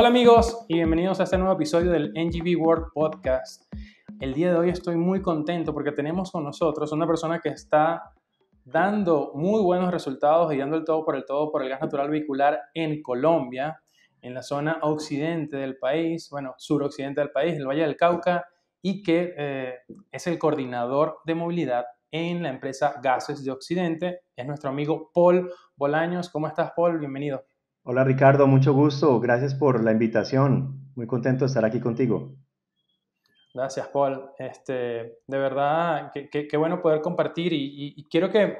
Hola amigos y bienvenidos a este nuevo episodio del NGV World Podcast. El día de hoy estoy muy contento porque tenemos con nosotros una persona que está dando muy buenos resultados y dando el todo por el todo por el gas natural vehicular en Colombia, en la zona occidente del país, bueno, suroccidente del país, el Valle del Cauca, y que eh, es el coordinador de movilidad en la empresa Gases de Occidente. Es nuestro amigo Paul Bolaños. ¿Cómo estás, Paul? Bienvenido. Hola, Ricardo. Mucho gusto. Gracias por la invitación. Muy contento de estar aquí contigo. Gracias, Paul. Este, de verdad, qué bueno poder compartir y, quiero que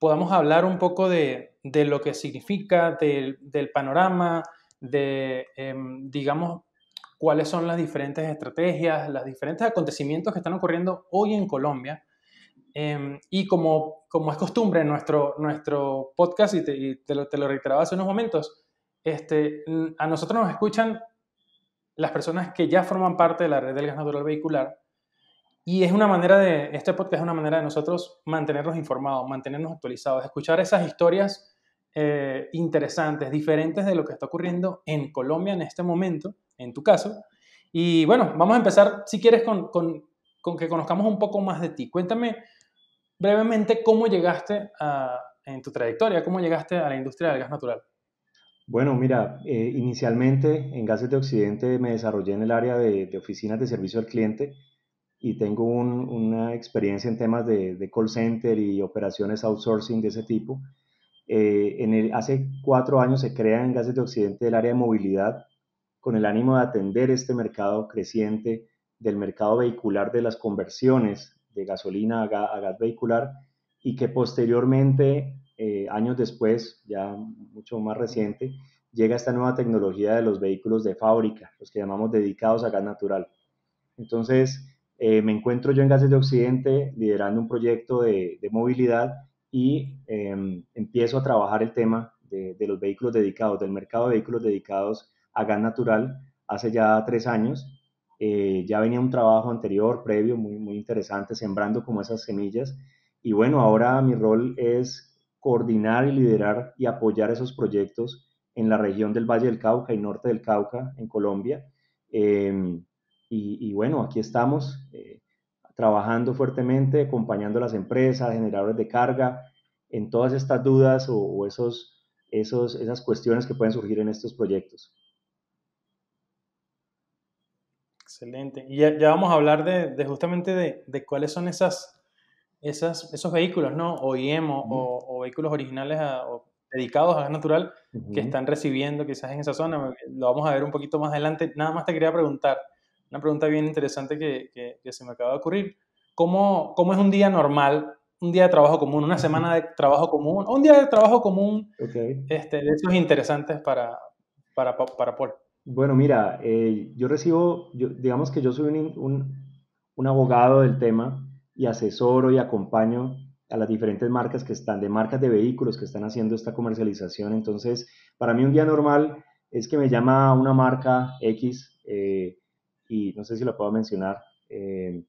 podamos hablar un poco de, de lo que significa, del, panorama, de, em, digamos, cuáles son las diferentes estrategias, los diferentes acontecimientos que están ocurriendo hoy en Colombia. Em, y como, como es costumbre en nuestro, nuestro podcast, y te, lo, te lo reiteraba hace unos momentos, este, a nosotros nos escuchan las personas que ya forman parte de la red del gas natural vehicular. Y es una manera de, este podcast es una manera de nosotros mantenernos informados, mantenernos actualizados, escuchar esas historias eh, interesantes, diferentes de lo que está ocurriendo en Colombia en este momento, en tu caso. Y bueno, vamos a empezar, si quieres, con, con, con que conozcamos un poco más de ti. Cuéntame brevemente cómo llegaste a, en tu trayectoria, cómo llegaste a la industria del gas natural. Bueno, mira, eh, inicialmente en Gases de Occidente me desarrollé en el área de, oficinas de servicio al cliente y tengo un, una experiencia en temas de, call center y operaciones outsourcing de ese tipo. Eh, en hace cuatro años se crea en Gases de Occidente el área de movilidad con el ánimo de atender este mercado creciente del mercado vehicular de las conversiones de gasolina a, gas vehicular y que posteriormente, eh, años después, ya mucho más reciente, llega esta nueva tecnología de los vehículos de fábrica, los que llamamos dedicados a gas natural. Entonces, eh, me encuentro yo en Gases de Occidente liderando un proyecto de, de movilidad y em, empiezo a trabajar el tema de, de, los vehículos dedicados, del mercado de vehículos dedicados a gas natural hace ya tres años. Eh, ya venía un trabajo anterior, previo, muy, muy interesante, sembrando como esas semillas. Y bueno, ahora mi rol es coordinar y liderar y apoyar esos proyectos en la región del Valle del Cauca y norte del Cauca, en Colombia. Em, y, bueno, aquí estamos eh, trabajando fuertemente, acompañando a las empresas, generadores de carga, en todas estas dudas o, esos, esos, esas cuestiones que pueden surgir en estos proyectos. Excelente. Y ya, vamos a hablar de, justamente de, cuáles son esas, esas, esos vehículos, ¿no? OEM o, vehículos originales o dedicados a gas natural que están recibiendo quizás en esa zona. Lo vamos a ver un poquito más adelante. Nada más te quería preguntar, una pregunta bien interesante que, que, se me acaba de ocurrir. ¿Cómo, ¿Cómo, es un día normal, un día de trabajo común, una semana de trabajo común, un día de trabajo común este, de esos interesantes para, para, para Paul? Bueno, mira, eh, yo recibo, digamos que yo soy un, un, abogado del tema y asesoro y acompaño a las diferentes marcas que están, de marcas de vehículos que están haciendo esta comercialización. Entonces, para mí un día normal es que me llama una marca X eh, y no sé si lo puedo mencionar, eh,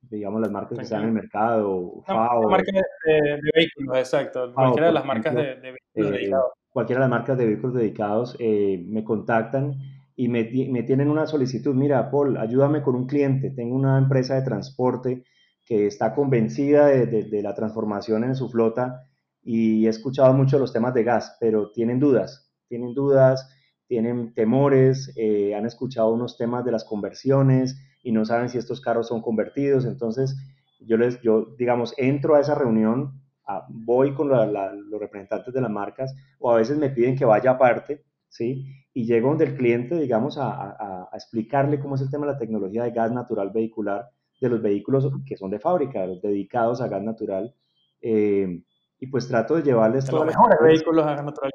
digamos las marcas que están en el mercado, FAO. marca de, vehículos, exacto, cualquiera de las marcas de, de vehículos cualquiera de las marcas de vehículos dedicados eh, me contactan y me, tienen una solicitud. Mira, Paul, ayúdame con un cliente. Tengo una empresa de transporte que está convencida de, de, la transformación en su flota y he escuchado mucho los temas de gas, pero tienen dudas, tienen dudas, tienen temores, eh, han escuchado unos temas de las conversiones y no saben si estos carros son convertidos. Entonces, yo les, yo, digamos, entro a esa reunión voy con los representantes de las marcas o a veces me piden que vaya aparte, ¿sí? Y llego donde el cliente, digamos, a, explicarle cómo es el tema de la tecnología de gas natural vehicular de los vehículos que son de fábrica, los dedicados a gas natural. Eh, y pues trato de llevarles... los mejores vehículos a gas natural.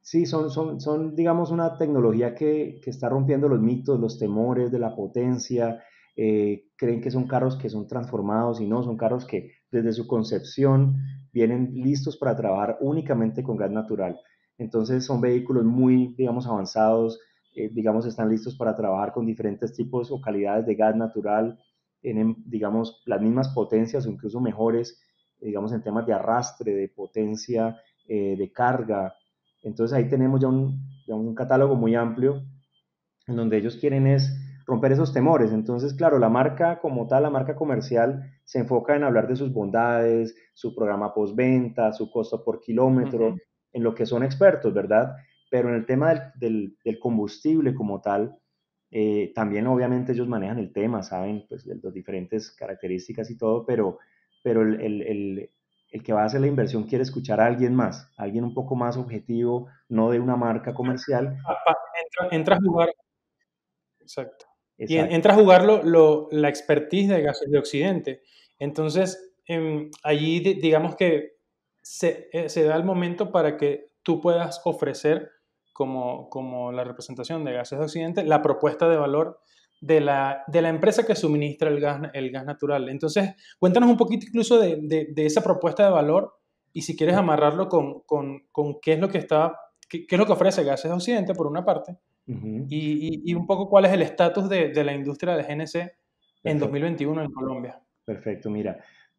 Sí, son, son, son, digamos, una tecnología que, que está rompiendo los mitos, los temores de la potencia, eh, creen que son carros que son transformados y no, son carros que desde su concepción vienen listos para trabajar únicamente con gas natural. Entonces son vehículos muy, digamos, avanzados, eh, digamos, están listos para trabajar con diferentes tipos o calidades de gas natural, tienen, digamos, las mismas potencias o incluso mejores, digamos, en temas de arrastre, de potencia, eh, de carga. Entonces ahí tenemos ya un, un catálogo muy amplio en donde ellos quieren es romper esos temores. Entonces, claro, la marca como tal, la marca comercial, se enfoca en hablar de sus bondades, su programa postventa, su costo por kilómetro, en lo que son expertos, ¿verdad? Pero en el tema del, combustible como tal, eh, también obviamente ellos manejan el tema, saben pues las diferentes características y todo, pero, pero el, que va a hacer la inversión quiere escuchar a alguien más, alguien un poco más objetivo, no de una marca comercial. Entra, a jugar. Exacto. Y entra a jugar lo, la expertise de gases de Occidente. Entonces, em, allí digamos que se, eh, se, da el momento para que tú puedas ofrecer como, como la representación de gases de Occidente la propuesta de valor de la, de la empresa que suministra el gas, el gas natural. Entonces, cuéntanos un poquito incluso de, de, esa propuesta de valor y si quieres amarrarlo con, con, con qué es lo que está, qué, qué, es lo que ofrece Gases de Occidente, por una parte, y, un poco cuál es el estatus de, la industria de GNC en 2021 en Colombia. Perfecto, mira.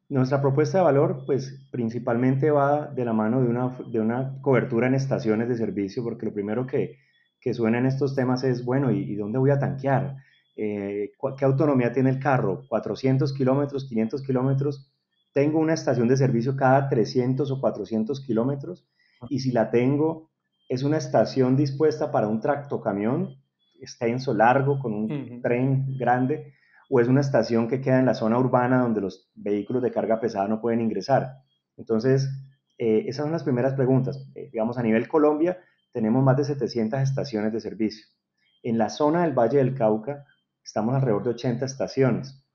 Nuestra propuesta de valor, pues principalmente va de la mano de una, de una cobertura en estaciones de servicio, porque lo primero que, que suena en estos temas es, bueno, ¿y, dónde voy a tanquear? Eh, ¿Qué autonomía tiene el carro? ¿400 kilómetros, 500 kilómetros? ¿Tengo una estación de servicio cada 300 o 400 kilómetros? Y si la tengo, es una estación dispuesta para un tractocamión extenso, largo, con un tren grande, o es una estación que queda en la zona urbana donde los vehículos de carga pesada no pueden ingresar. Entonces, eh, esas son las primeras preguntas. Eh, digamos, a nivel Colombia tenemos más de 700 estaciones de servicio. En la zona del Valle del Cauca estamos alrededor de 80 estaciones.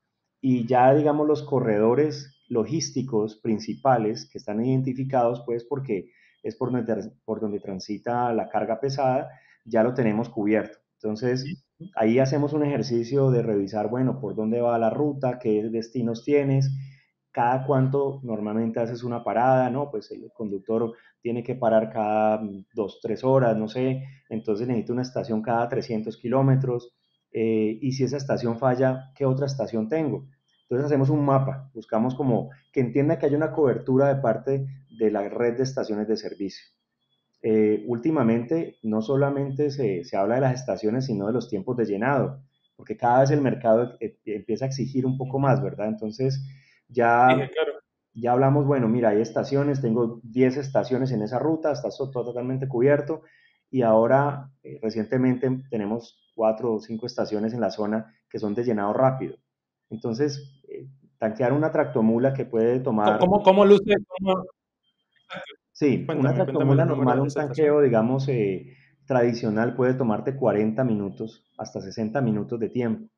Y ya, digamos, los corredores logísticos principales que están identificados, pues porque es por donde, por donde transita la carga pesada, ya lo tenemos cubierto. Entonces, ahí hacemos un ejercicio de revisar, bueno, por dónde va la ruta, qué destinos tienes, cada cuánto normalmente haces una parada, ¿no? Pues el conductor tiene que parar cada dos, tres horas, no sé, entonces necesito una estación cada 300 kilómetros, eh, y si esa estación falla, ¿qué otra estación tengo? Entonces hacemos un mapa, buscamos como que entienda que hay una cobertura de parte de la red de estaciones de servicio. Eh, últimamente no solamente se, se, habla de las estaciones, sino de los tiempos de llenado, porque cada vez el mercado e, e, empieza a exigir un poco más, ¿verdad? Entonces ya, ya hablamos, bueno, mira, hay estaciones, tengo 10 estaciones en esa ruta, está totalmente cubierto, y ahora eh, recientemente tenemos cuatro o cinco estaciones en la zona que son de llenado rápido. Entonces, eh, tanquear una tractomula que puede tomar... ¿Cómo, cómo luce? Sí, una tractomula normal, un tanqueo, digamos, eh, tradicional puede tomarte 40 minutos hasta 60 minutos de tiempo.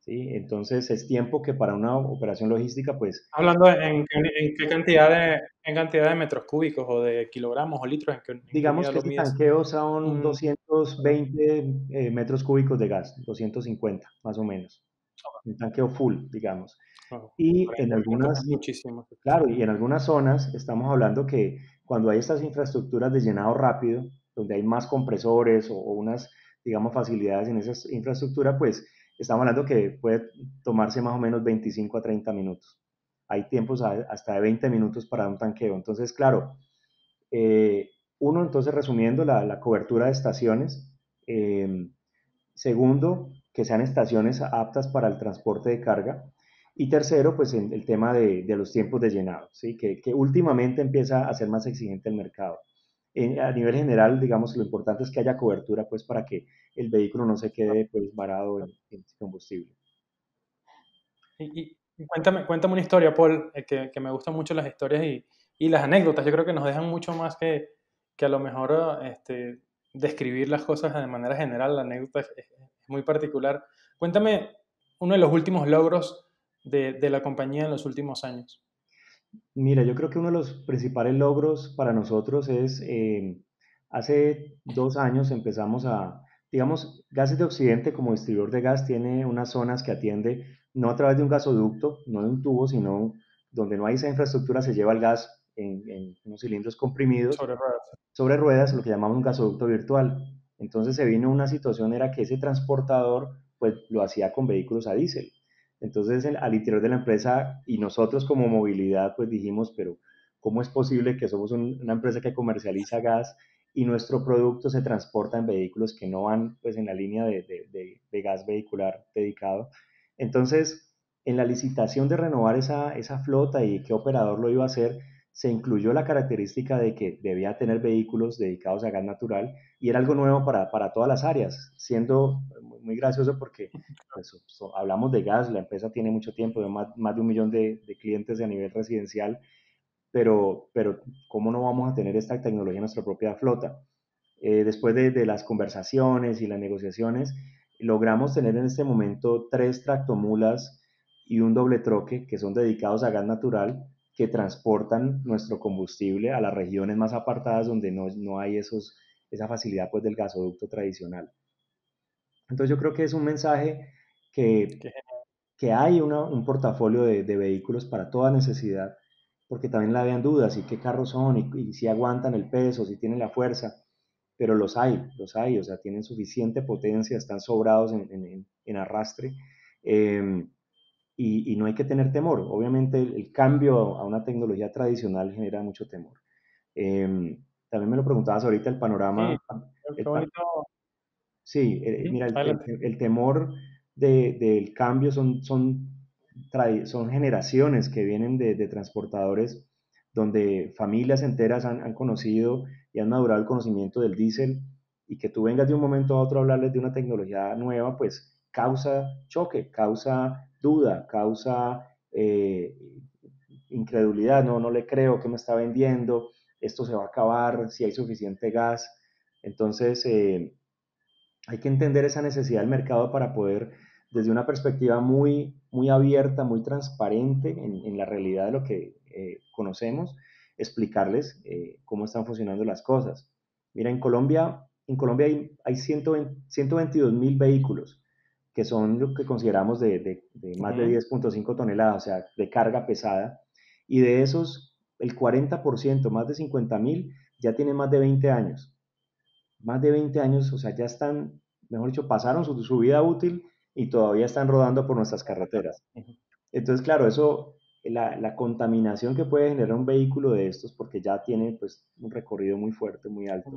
¿sí? Entonces es tiempo que para una operación logística, pues... Hablando en, qué cantidad de, en cantidad de metros cúbicos o de kilogramos o litros. En digamos que el tanqueo son 220 mm. eh, metros cúbicos de gas, 250 más o menos. Un tanqueo full, digamos. Y en algunas... Muchísimo. Claro, y en algunas zonas estamos hablando que cuando hay estas infraestructuras de llenado rápido, donde hay más compresores o, unas, digamos, facilidades en esa infraestructura, pues estamos hablando que puede tomarse más o menos 25 a 30 minutos. Hay tiempos hasta de 20 minutos para un tanqueo. Entonces, claro, eh, uno, entonces resumiendo, la, cobertura de estaciones. Em, segundo, que sean estaciones aptas para el transporte de carga. Y tercero, pues el tema de, los tiempos de llenado, ¿sí? que, últimamente empieza a ser más exigente el mercado. a nivel general, digamos, lo importante es que haya cobertura pues, para que el vehículo no se quede pues, varado en, combustible. Y, cuéntame, cuéntame una historia, Paul, eh, que, que, me gustan mucho las historias y, y, las anécdotas. Yo creo que nos dejan mucho más que, que a lo mejor este, describir las cosas de manera general. La anécdota es, es muy particular. Cuéntame uno de los últimos logros de, la compañía en los últimos años? Mira, yo creo que uno de los principales logros para nosotros es, eh, hace dos años empezamos a, digamos, Gases de Occidente como distribuidor de gas tiene unas zonas que atiende no a través de un gasoducto, no de un tubo, sino donde no hay esa infraestructura, se lleva el gas en, unos cilindros comprimidos. Sobre ruedas. Sobre ruedas, lo que llamamos un gasoducto virtual. Entonces se vino una situación, era que ese transportador, pues lo hacía con vehículos a diésel. Entonces, al interior de la empresa y nosotros como movilidad, pues dijimos, pero ¿cómo es posible que somos una empresa que comercializa gas y nuestro producto se transporta en vehículos que no van pues en la línea de, de, gas vehicular dedicado. Entonces, en la licitación de renovar esa, esa flota y qué operador lo iba a hacer, se incluyó la característica de que debía tener vehículos dedicados a gas natural y era algo nuevo para, para todas las áreas, siendo muy, gracioso porque pues, hablamos de gas, la empresa tiene mucho tiempo, más, más de un millón de, de clientes a nivel residencial pero, pero ¿cómo no vamos a tener esta tecnología en nuestra propia flota? Eh, después de, de, las conversaciones y las negociaciones, logramos tener en este momento tres tractomulas y un doble troque que son dedicados a gas natural que transportan nuestro combustible a las regiones más apartadas donde no, no hay esos, esa facilidad pues, del gasoducto tradicional. Entonces yo creo que es un mensaje que, que hay una, un portafolio de, de, vehículos para toda necesidad porque también la habían dudas, y qué carros son, y, si aguantan el peso, si tienen la fuerza, pero los hay, los hay, o sea, tienen suficiente potencia, están sobrados en, arrastre, em, y, no hay que tener temor. Obviamente el, cambio a una tecnología tradicional genera mucho temor. Em, también me lo preguntabas ahorita, el panorama... Sí, eh, mira, el, temor del cambio son, son son generaciones que vienen de, transportadores donde familias enteras han, conocido y han madurado el conocimiento del diésel y que tú vengas de un momento a otro a hablarles de una tecnología nueva, pues causa choque, causa duda, causa eh, incredulidad, no, no le creo que me está vendiendo, esto se va a acabar, si hay suficiente gas. Entonces, eh, hay que entender esa necesidad del mercado para poder desde una perspectiva muy, muy abierta, muy transparente en, la realidad de lo que eh, conocemos, explicarles eh, cómo están funcionando las cosas. Mira, en Colombia, en Colombia hay, hay 122 mil vehículos que son lo que consideramos de, de, más de 10.5 toneladas, o sea, de carga pesada, y de esos, el 40%, más de 50 mil, ya tienen más de 20 años. Más de 20 años, o sea, ya están, mejor dicho, pasaron su, su vida útil y todavía están rodando por nuestras carreteras. Entonces, claro, eso, la, la, contaminación que puede generar un vehículo de estos, porque ya tiene pues, un recorrido muy fuerte, muy alto,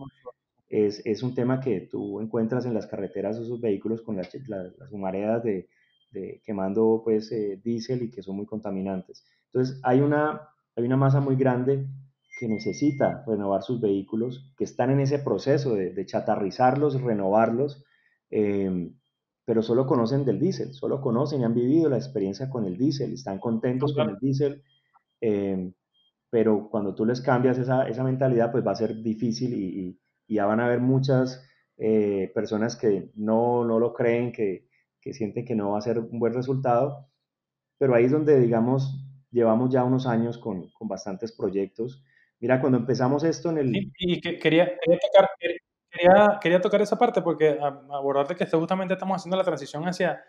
es, es un tema que tú encuentras en las carreteras esos vehículos con las, las humaredas de, de, quemando pues, eh, diésel y que son muy contaminantes. Entonces, hay una, hay una masa muy grande que necesita renovar sus vehículos, que están en ese proceso de, de chatarrizarlos, renovarlos. Eh, pero solo conocen del diésel, solo conocen y han vivido la experiencia con el diésel, están contentos con el diésel, eh, pero cuando tú les cambias esa, esa, mentalidad, pues va a ser difícil y, ya van a haber muchas eh, personas que no, no lo creen, que, que, sienten que no va a ser un buen resultado, pero ahí es donde, digamos, llevamos ya unos años con, con bastantes proyectos. Mira, cuando empezamos esto en el... y que quería, quería tocar, quería, tocar esa parte porque abordarte que justamente estamos haciendo la transición hacia,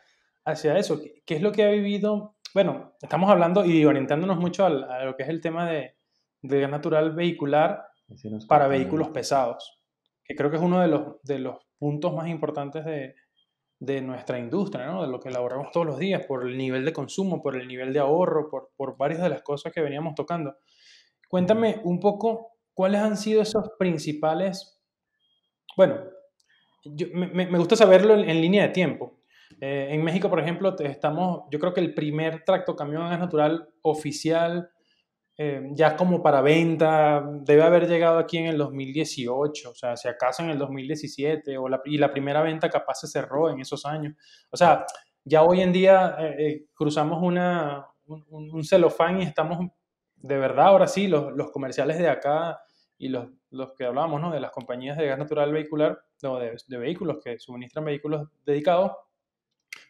hacia eso. ¿Qué es lo que ha vivido? Bueno, estamos hablando y orientándonos mucho a lo que es el tema de, de gas natural vehicular para vehículos pesados, que creo que es uno de los, de los puntos más importantes de, de nuestra industria, ¿no? de lo que elaboramos todos los días, por el nivel de consumo, por el nivel de ahorro, por, por varias de las cosas que veníamos tocando. Cuéntame un poco cuáles han sido esos principales bueno, me, gusta saberlo en, línea de tiempo. Eh, en México, por ejemplo, estamos, yo creo que el primer tractocamión a gas natural oficial, eh, ya como para venta, debe haber llegado aquí en el 2018, o sea, si acaso en el 2017, o la, y la primera venta capaz se cerró en esos años. O sea, ya hoy en día eh, cruzamos una, un, un, celofán y estamos, de verdad, ahora sí, los, los comerciales de acá y los, los que hablábamos, ¿no? De las compañías de gas natural vehicular, o de, de, vehículos que suministran vehículos dedicados,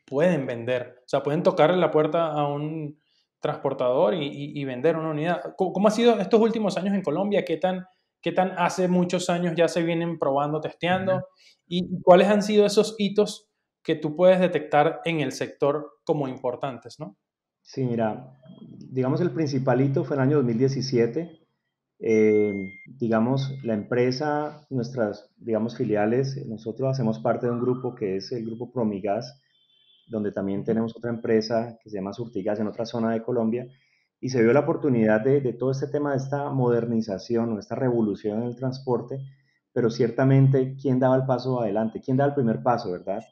pueden vender, o sea, pueden tocar la puerta a un transportador y, y, vender una unidad. ¿Cómo, ha sido estos últimos años en Colombia? ¿Qué tan, ¿Qué tan hace muchos años ya se vienen probando, testeando? ¿Y cuáles han sido esos hitos que tú puedes detectar en el sector como importantes, no? Sí, mira, digamos el principal hito fue el año 2017, eh, digamos, la empresa, nuestras, digamos, filiales, nosotros hacemos parte de un grupo que es el grupo Promigas, donde también tenemos otra empresa que se llama Surtigas en otra zona de Colombia, y se vio la oportunidad de, de todo este tema de esta modernización o esta revolución en el transporte, pero ciertamente, ¿quién daba el paso adelante? ¿Quién daba el primer paso, verdad?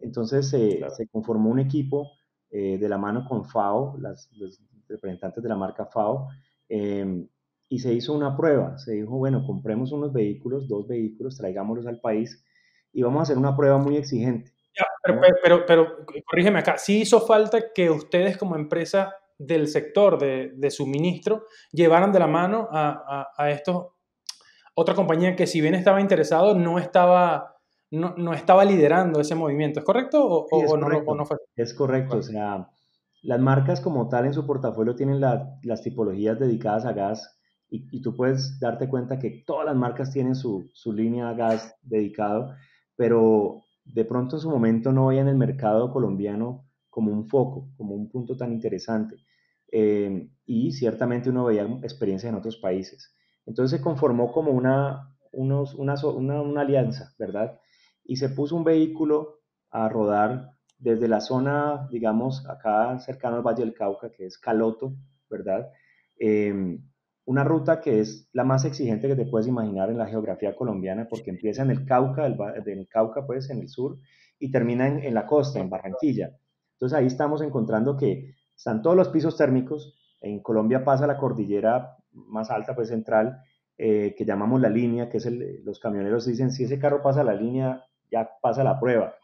Entonces se conformó un equipo eh, de la mano con FAO, las, los representantes de la marca FAO, em, y se hizo una prueba. Se dijo, bueno, compremos unos vehículos, dos vehículos, traigámoslos al país y vamos a hacer una prueba muy exigente. pero, pero, pero, corrígeme acá, sí hizo falta que ustedes como empresa del sector de, de suministro llevaran de la mano a, a, a estos otra compañía que si bien estaba interesado, no estaba, no, no estaba liderando ese movimiento. ¿Es correcto o, es correcto. no, fue? Es correcto, o sea, las marcas como tal en su portafolio tienen las tipologías dedicadas a gas y, y, tú puedes darte cuenta que todas las marcas tienen su, su línea a gas dedicado, pero de pronto en su momento no veían el mercado colombiano como un foco, como un punto tan interesante. Eh, y ciertamente uno veía experiencias en otros países. Entonces se conformó como una, unos, una, una, una, alianza, ¿verdad? Y se puso un vehículo a rodar desde la zona, digamos, acá cercano al Valle del Cauca, que es Caloto, ¿verdad? Eh, una ruta que es la más exigente que te puedes imaginar en la geografía colombiana, porque empieza en el Cauca, el, del Cauca, pues, en el sur, y termina en, en la costa, en Barranquilla. Entonces ahí estamos encontrando que están todos los pisos térmicos, en Colombia pasa la cordillera más alta, pues central, eh, que llamamos la línea, que es el, los camioneros dicen, si ese carro pasa la línea, ya pasa la prueba.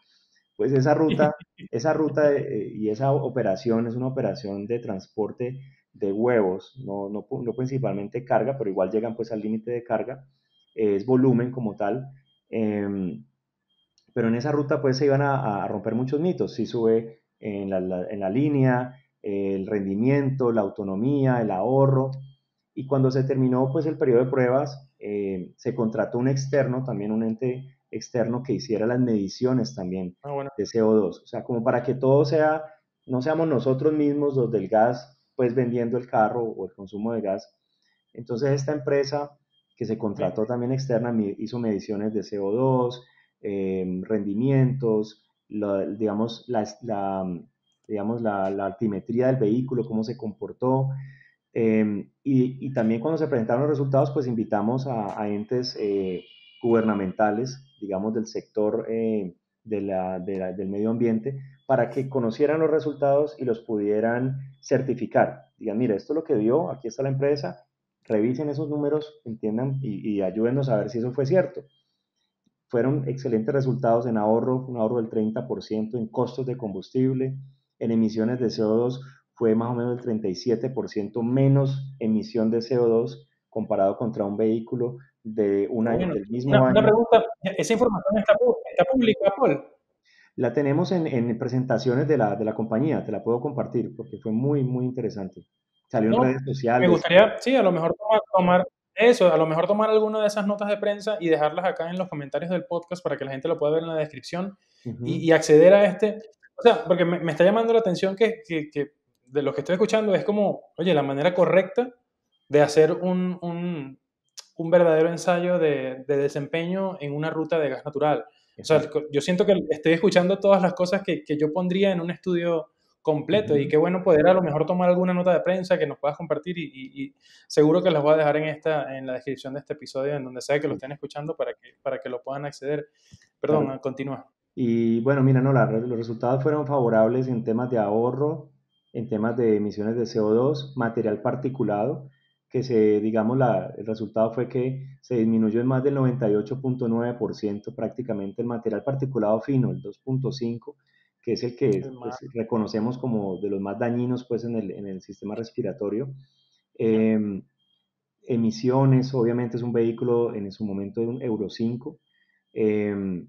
Pues esa ruta, esa ruta eh, y esa operación es una operación de transporte de huevos, no, no, no principalmente carga, pero igual llegan pues al límite de carga, eh, es volumen como tal. Em, pero en esa ruta pues se iban a, a romper muchos mitos, si sube en la, la, en la línea, el rendimiento, la autonomía, el ahorro, y cuando se terminó pues el periodo de pruebas, eh, se contrató un externo, también un ente externo que hiciera las mediciones también ah, bueno. de CO2. O sea, como para que todo sea, no seamos nosotros mismos los del gas, pues vendiendo el carro o el consumo de gas. Entonces esta empresa que se contrató también externa hizo mediciones de CO2, eh, rendimientos, lo, digamos, la, la, digamos la, la altimetría del vehículo, cómo se comportó, eh, y, y, también cuando se presentaron los resultados, pues invitamos a, a entes eh, gubernamentales, digamos, del sector eh, de la, de la, del medio ambiente, para que conocieran los resultados y los pudieran certificar. Digan, mira, esto es lo que dio, aquí está la empresa, revisen esos números, entiendan y, y ayúdenos a ver si eso fue cierto. Fueron excelentes resultados en ahorro, un ahorro del 30%, en costos de combustible, en emisiones de CO2, fue más o menos el 37% menos emisión de CO2 comparado contra un vehículo de un año, bueno, del mismo año. Una pregunta, ¿esa información está, está pública, Paul? La tenemos en, en, presentaciones de la, de la compañía, te la puedo compartir porque fue muy, muy interesante. Salió no, en redes sociales. Me gustaría, sí, a lo mejor tomar, tomar, eso, a lo mejor tomar alguna de esas notas de prensa y dejarlas acá en los comentarios del podcast para que la gente lo pueda ver en la descripción uh -huh. y, y, acceder a este. O sea, porque me, me está llamando la atención que, que, que de lo que estoy escuchando es como, oye, la manera correcta de hacer un, un, un verdadero ensayo de, de, desempeño en una ruta de gas natural. O sea, yo siento que estoy escuchando todas las cosas que, que yo pondría en un estudio completo uh -huh. y qué bueno poder a lo mejor tomar alguna nota de prensa que nos puedas compartir y, y, y, seguro que las voy a dejar en, esta, en la descripción de este episodio, en donde sea que lo estén escuchando para que, para que lo puedan acceder. Perdón, claro. continúa. Y bueno, mira, no, la, los resultados fueron favorables en temas de ahorro, en temas de emisiones de CO2, material particulado, que se, digamos, la, el resultado fue que se disminuyó en más del 98.9% prácticamente el material particulado fino, el 2.5, que es el que pues, reconocemos como de los más dañinos pues, en, el, en el sistema respiratorio. Eh, emisiones, obviamente es un vehículo en su momento de un Euro 5. Eh,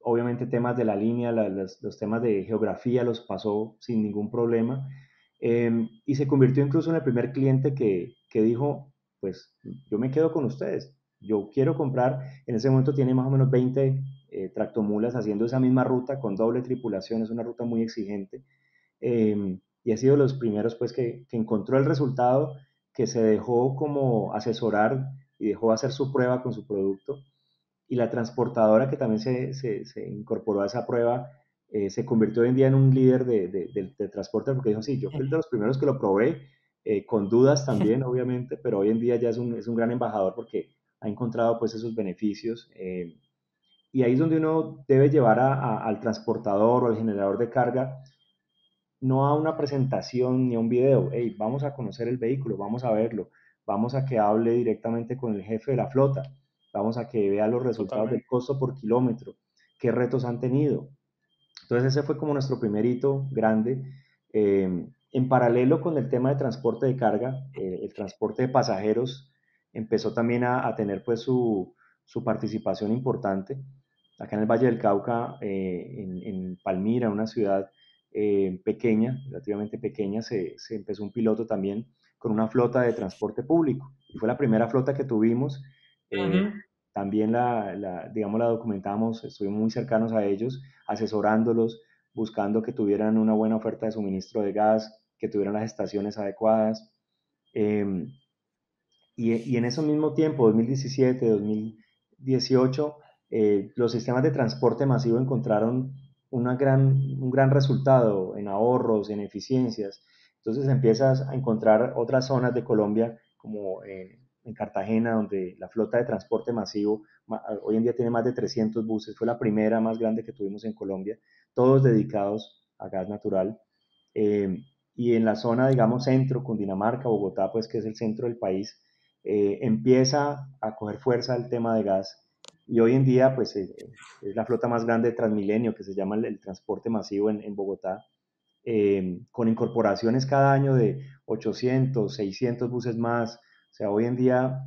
obviamente temas de la línea, la, los, los, temas de geografía los pasó sin ningún problema eh, y se convirtió incluso en el primer cliente que, que, dijo, pues yo me quedo con ustedes, yo quiero comprar, en ese momento tiene más o menos 20 eh, tractomulas haciendo esa misma ruta con doble tripulación, es una ruta muy exigente eh, y ha sido los primeros pues que, que encontró el resultado, que se dejó como asesorar y dejó hacer su prueba con su producto y la transportadora que también se, se, se incorporó a esa prueba eh, se convirtió hoy en día en un líder de, de, de, de, transporte porque dijo, sí, yo fui de los primeros que lo probé, eh, con dudas también, obviamente, pero hoy en día ya es un, es un gran embajador porque ha encontrado pues esos beneficios. Eh, y ahí es donde uno debe llevar al transportador o al generador de carga, no a una presentación ni a un video, hey, vamos a conocer el vehículo, vamos a verlo, vamos a que hable directamente con el jefe de la flota, vamos a que vea los resultados del costo por kilómetro, qué retos han tenido. Entonces ese fue como nuestro primer hito grande. Eh, en paralelo con el tema de transporte de carga, eh, el transporte de pasajeros empezó también a, tener pues su, su, participación importante. Acá en el Valle del Cauca, eh, en, Palmira, una ciudad eh, pequeña, relativamente pequeña, se, se, empezó un piloto también con una flota de transporte público. Y fue la primera flota que tuvimos. También la, la, digamos, la documentamos, estuvimos muy cercanos a ellos, asesorándolos, buscando que tuvieran una buena oferta de suministro de gas, que tuvieran las estaciones adecuadas. Em, y, y, en ese mismo tiempo, 2017, 2018, eh, los sistemas de transporte masivo encontraron una gran, un gran resultado en ahorros, en eficiencias. Entonces empiezas a encontrar otras zonas de Colombia, como eh, en Cartagena, donde la flota de transporte masivo hoy en día tiene más de 300 buses, fue la primera más grande que tuvimos en Colombia, todos dedicados a gas natural. Eh, y en la zona, digamos, centro, Cundinamarca, Bogotá, pues que es el centro del país, eh, empieza a coger fuerza el tema de gas. Y hoy en día, pues eh, es la flota más grande de Transmilenio, que se llama el, transporte masivo en, en Bogotá, con incorporaciones cada año de 800, 600 buses más. O sea, hoy en día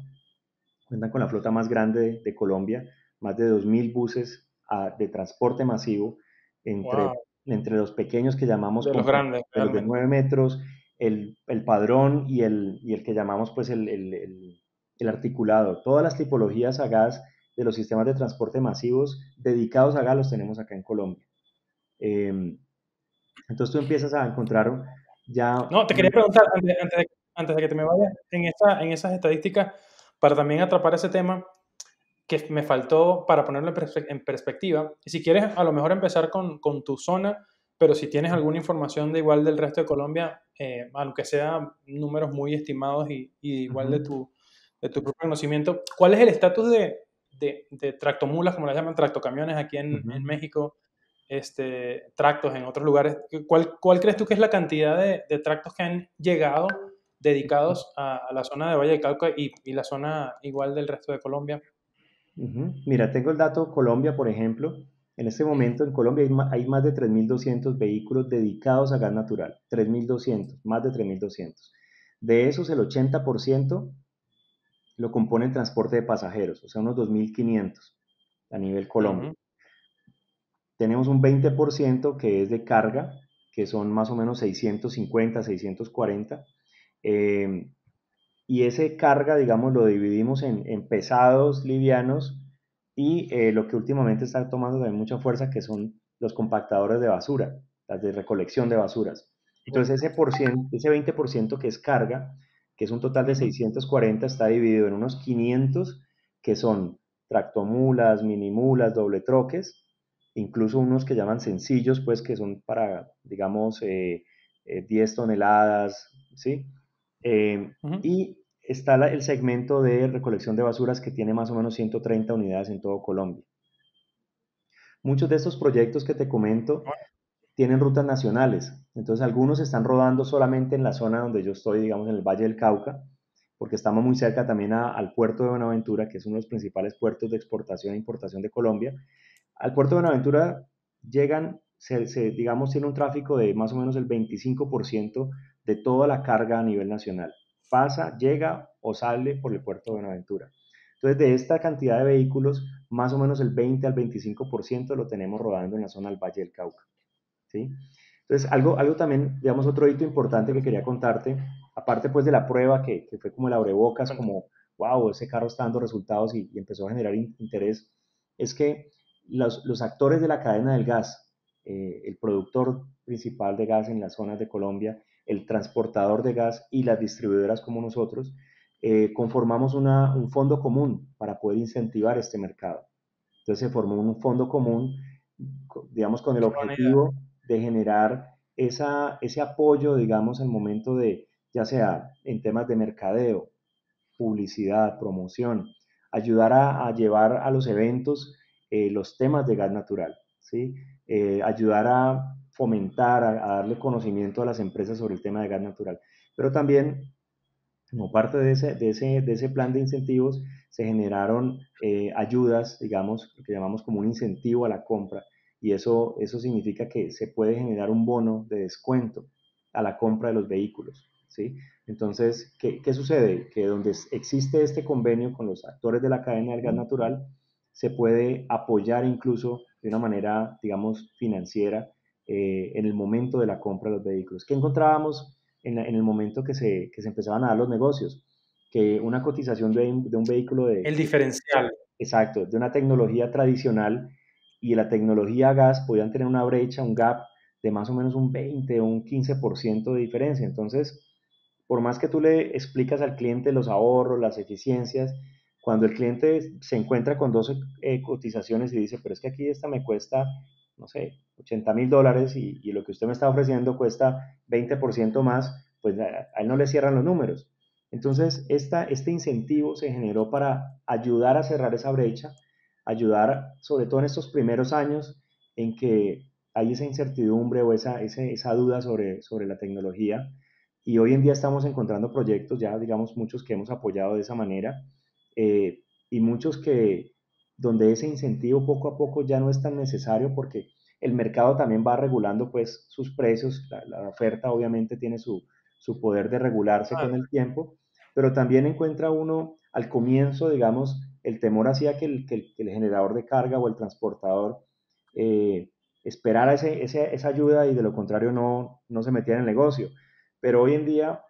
cuentan con la flota más grande de, Colombia, más de 2.000 buses ah, de transporte masivo entre, entre los pequeños que llamamos de los grandes, de 9 metros, el, el padrón y el, y el, que llamamos pues el, el, el, articulado. Todas las tipologías a gas de los sistemas de transporte masivos dedicados a gas los tenemos acá en Colombia. Em, entonces tú empiezas a encontrar ya... No, te quería preguntar, antes, antes, de, antes de que te me vayas, en, esa, en esas estadísticas, para también atrapar ese tema que me faltó para ponerlo en, perspectiva. Y si quieres, a lo mejor empezar con, con, tu zona, pero si tienes alguna información de igual del resto de Colombia, eh, aunque sean números muy estimados y, igual de, tu, de tu propio conocimiento, ¿cuál es el estatus de, de, de, tractomulas, como las llaman, tractocamiones aquí en, en México? Este, tractos en otros lugares. ¿Cuál, ¿Cuál crees tú que es la cantidad de, de tractos que han llegado dedicados a, la zona de Valle de Cauca y, y, la zona igual del resto de Colombia. Mira, tengo el dato Colombia, por ejemplo. En este momento en Colombia hay, más de 3.200 vehículos dedicados a gas natural. 3.200, más de 3.200. De esos, el 80% lo compone el transporte de pasajeros, o sea, unos 2.500 a nivel Colombia. Tenemos un 20% que es de carga, que son más o menos 650, 640 Em, y ese carga, digamos, lo dividimos en, pesados, livianos y eh, lo que últimamente está tomando también mucha fuerza, que son los compactadores de basura, las de recolección de basuras. Entonces ese, por ese 20% que es carga, que es un total de 640, está dividido en unos 500 que son tractomulas, minimulas, doble troques, incluso unos que llaman sencillos, pues que son para, digamos, 10 eh, eh, toneladas, ¿sí? Eh, y está el segmento de recolección de basuras que tiene más o menos 130 unidades en todo Colombia. Muchos de estos proyectos que te comento tienen rutas nacionales, entonces algunos están rodando solamente en la zona donde yo estoy, digamos en el Valle del Cauca, porque estamos muy cerca también al puerto de Buenaventura, que es uno de los principales puertos de exportación e importación de Colombia. Al puerto de Buenaventura llegan, se, digamos, tiene un tráfico de más o menos el 25% de toda la carga a nivel nacional. Pasa, llega o sale por el puerto de Buenaventura. Entonces, de esta cantidad de vehículos, más o menos el 20 al 25% lo tenemos rodando en la zona del Valle del Cauca. ¿sí? Entonces, algo, algo también, digamos, otro hito importante que quería contarte, aparte pues de la prueba que, que fue como el abrebocas, como, wow, ese carro está dando resultados y, empezó a generar interés, es que los, los, actores de la cadena del gas, eh, el productor principal de gas en las zonas de Colombia el transportador de gas y las distribuidoras como nosotros, eh, conformamos un fondo común para poder incentivar este mercado. Entonces se formó un fondo común, digamos, con el objetivo de generar esa, ese apoyo, digamos, en el momento de, ya sea en temas de mercadeo, publicidad, promoción, ayudar a, llevar a los eventos eh, los temas de gas natural, ¿sí? Eh, ayudar a fomentar, a, darle conocimiento a las empresas sobre el tema de gas natural. Pero también, como parte de ese, de ese, de ese plan de incentivos, se generaron eh, ayudas, digamos, que llamamos como un incentivo a la compra, y eso, eso significa que se puede generar un bono de descuento a la compra de los vehículos. ¿sí? Entonces, ¿qué, ¿qué, sucede? Que donde existe este convenio con los actores de la cadena del gas natural, se puede apoyar incluso de una manera, digamos, financiera eh, en el momento de la compra de los vehículos. ¿Qué encontrábamos en, en el momento que se, que se, empezaban a dar los negocios? Que una cotización de, de un vehículo de... El diferencial. Exacto, de una tecnología tradicional y la tecnología gas podían tener una brecha, un gap de más o menos un 20 o un 15% de diferencia. Entonces, por más que tú le explicas al cliente los ahorros, las eficiencias, cuando el cliente se encuentra con dos eh, cotizaciones y dice, pero es que aquí esta me cuesta, no sé, 80 mil dólares y, lo que usted me está ofreciendo cuesta 20% más, pues a, él no le cierran los números. Entonces, esta, este incentivo se generó para ayudar a cerrar esa brecha, ayudar, sobre todo en estos primeros años en que hay esa incertidumbre o esa, esa, duda sobre, sobre la tecnología. Y hoy en día estamos encontrando proyectos, ya digamos muchos que hemos apoyado de esa manera, eh, y muchos que donde ese incentivo poco a poco ya no es tan necesario porque el mercado también va regulando pues sus precios, la, oferta obviamente tiene su, su, poder de regularse con el tiempo, pero también encuentra uno al comienzo, digamos, el temor hacía que el, que el, generador de carga o el transportador eh, esperara ese, esa ayuda y de lo contrario no, no se metía en el negocio. Pero hoy en día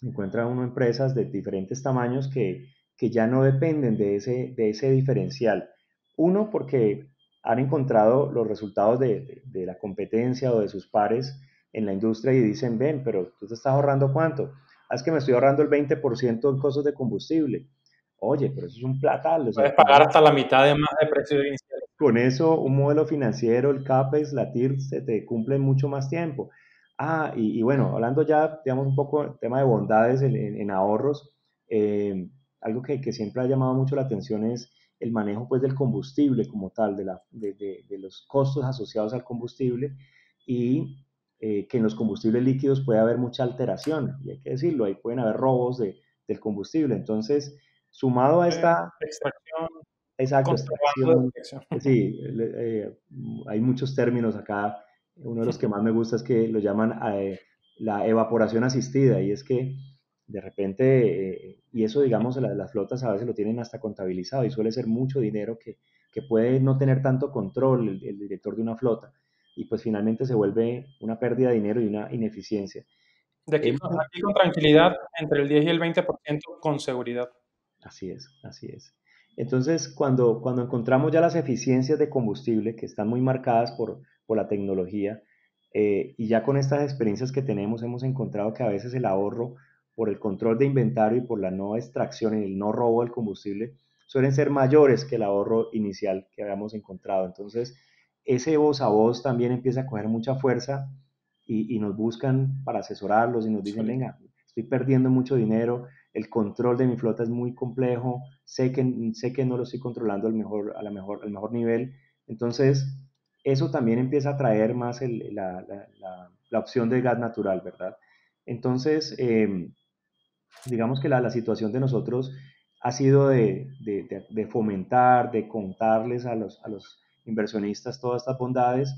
encuentra uno empresas de diferentes tamaños que, que ya no dependen de ese, de ese diferencial. Uno, porque han encontrado los resultados de, de, la competencia o de sus pares en la industria y dicen, ven, pero tú te estás ahorrando cuánto? Ah, es que me estoy ahorrando el 20% en costos de combustible. Oye, pero eso es un platal. Puedes pagar hasta la mitad de más de precio inicial. Con eso, un modelo financiero, el CAPEX, la TIR, se te cumple mucho más tiempo. Ah, y, bueno, hablando ya, digamos, un poco del tema de bondades en, en, ahorros, eh, algo que, que, siempre ha llamado mucho la atención es el manejo pues, del combustible como tal, de, la, de, de, los costos asociados al combustible y eh, que en los combustibles líquidos puede haber mucha alteración, y hay que decirlo, ahí pueden haber robos de, del combustible. Entonces, sumado a esta... Extracción. Exacto, extracción. Sí, eh, hay muchos términos acá. Uno de los que más me gusta es que lo llaman eh, la evaporación asistida, y es que de repente, eh, y eso digamos, las flotas a veces lo tienen hasta contabilizado y suele ser mucho dinero que, que puede no tener tanto control el, director de una flota y pues finalmente se vuelve una pérdida de dinero y una ineficiencia. De aquí, aquí con tranquilidad, entre el 10 y el 20% con seguridad. Así es, así es. Entonces, cuando, cuando encontramos ya las eficiencias de combustible, que están muy marcadas por, por la tecnología, eh, y ya con estas experiencias que tenemos, hemos encontrado que a veces el ahorro por el control de inventario y por la no extracción y el no robo del combustible, suelen ser mayores que el ahorro inicial que habíamos encontrado. Entonces, ese voz a voz también empieza a coger mucha fuerza y, nos buscan para asesorarlos y nos dicen, venga, estoy perdiendo mucho dinero, el control de mi flota es muy complejo, sé que, sé que no lo estoy controlando al mejor, a la mejor, al mejor nivel. Entonces, eso también empieza a traer más la, la, la, opción de gas natural, ¿verdad? Entonces, eh, digamos que la, la situación de nosotros ha sido de, de, de, fomentar, de contarles a los, a los inversionistas todas estas bondades.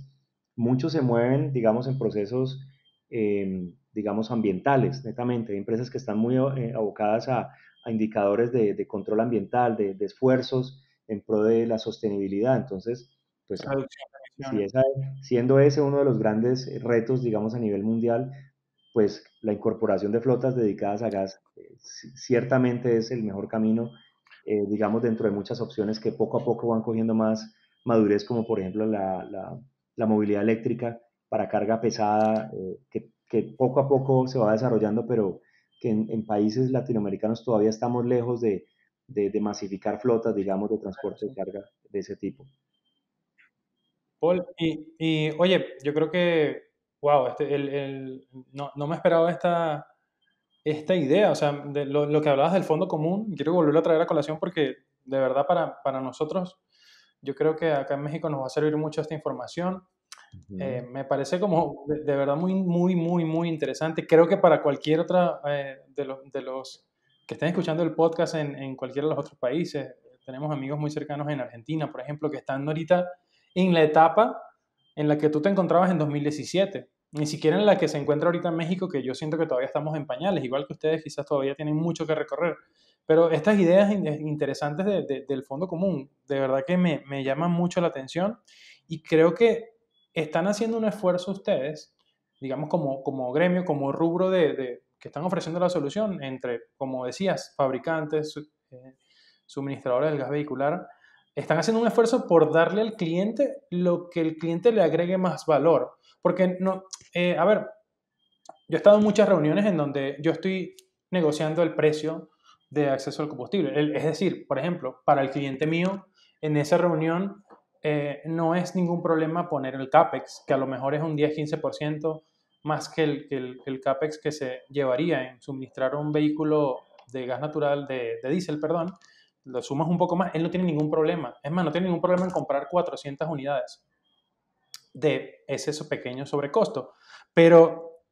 Muchos se mueven, digamos, en procesos, em, digamos, ambientales, netamente. Hay empresas que están muy eh, abocadas a, a indicadores de, control ambiental, de, esfuerzos en pro de la sostenibilidad. Entonces, pues, si esa, siendo ese uno de los grandes retos, digamos, a nivel mundial, pues la incorporación de flotas dedicadas a gas eh, ciertamente es el mejor camino, eh, digamos, dentro de muchas opciones que poco a poco van cogiendo más madurez, como por ejemplo la, la, movilidad eléctrica para carga pesada, eh, que, poco a poco se va desarrollando, pero que en, países latinoamericanos todavía estamos lejos de, de, masificar flotas, digamos, de transporte de carga de ese tipo. Paul, y oye, yo creo que wow, este, el, el, no, no, me esperaba esta, esta idea, o sea, de lo, lo, que hablabas del fondo común, quiero volverlo a traer a colación porque de verdad para, para nosotros, yo creo que acá en México nos va a servir mucho esta información. Eh, me parece como de, verdad muy, muy, muy, muy interesante. Creo que para cualquier otra eh, de, los, de los que estén escuchando el podcast en, en cualquiera de los otros países, tenemos amigos muy cercanos en Argentina, por ejemplo, que están ahorita en la etapa en la que tú te encontrabas en 2017. Ni siquiera en la que se encuentra ahorita en México, que yo siento que todavía estamos en pañales, igual que ustedes quizás todavía tienen mucho que recorrer. Pero estas ideas interesantes del fondo común, de verdad que me, me llaman mucho la atención y creo que están haciendo un esfuerzo ustedes, digamos como, como gremio, como rubro de, que están ofreciendo la solución entre, como decías, fabricantes, eh, suministradores del gas vehicular, están haciendo un esfuerzo por darle al cliente lo que el cliente le agregue más valor. Porque, no, eh, a ver, yo he estado en muchas reuniones en donde yo estoy negociando el precio de acceso al combustible. Es decir, por ejemplo, para el cliente mío, en esa reunión eh, no es ningún problema poner el CAPEX, que a lo mejor es un 10-15% más que el, el, CAPEX que se llevaría en suministrar un vehículo de gas natural, de, de diésel, perdón, lo sumas un poco más, él no tiene ningún problema. Es más, no tiene ningún problema en comprar 400 unidades de ese pequeño sobrecosto. Pero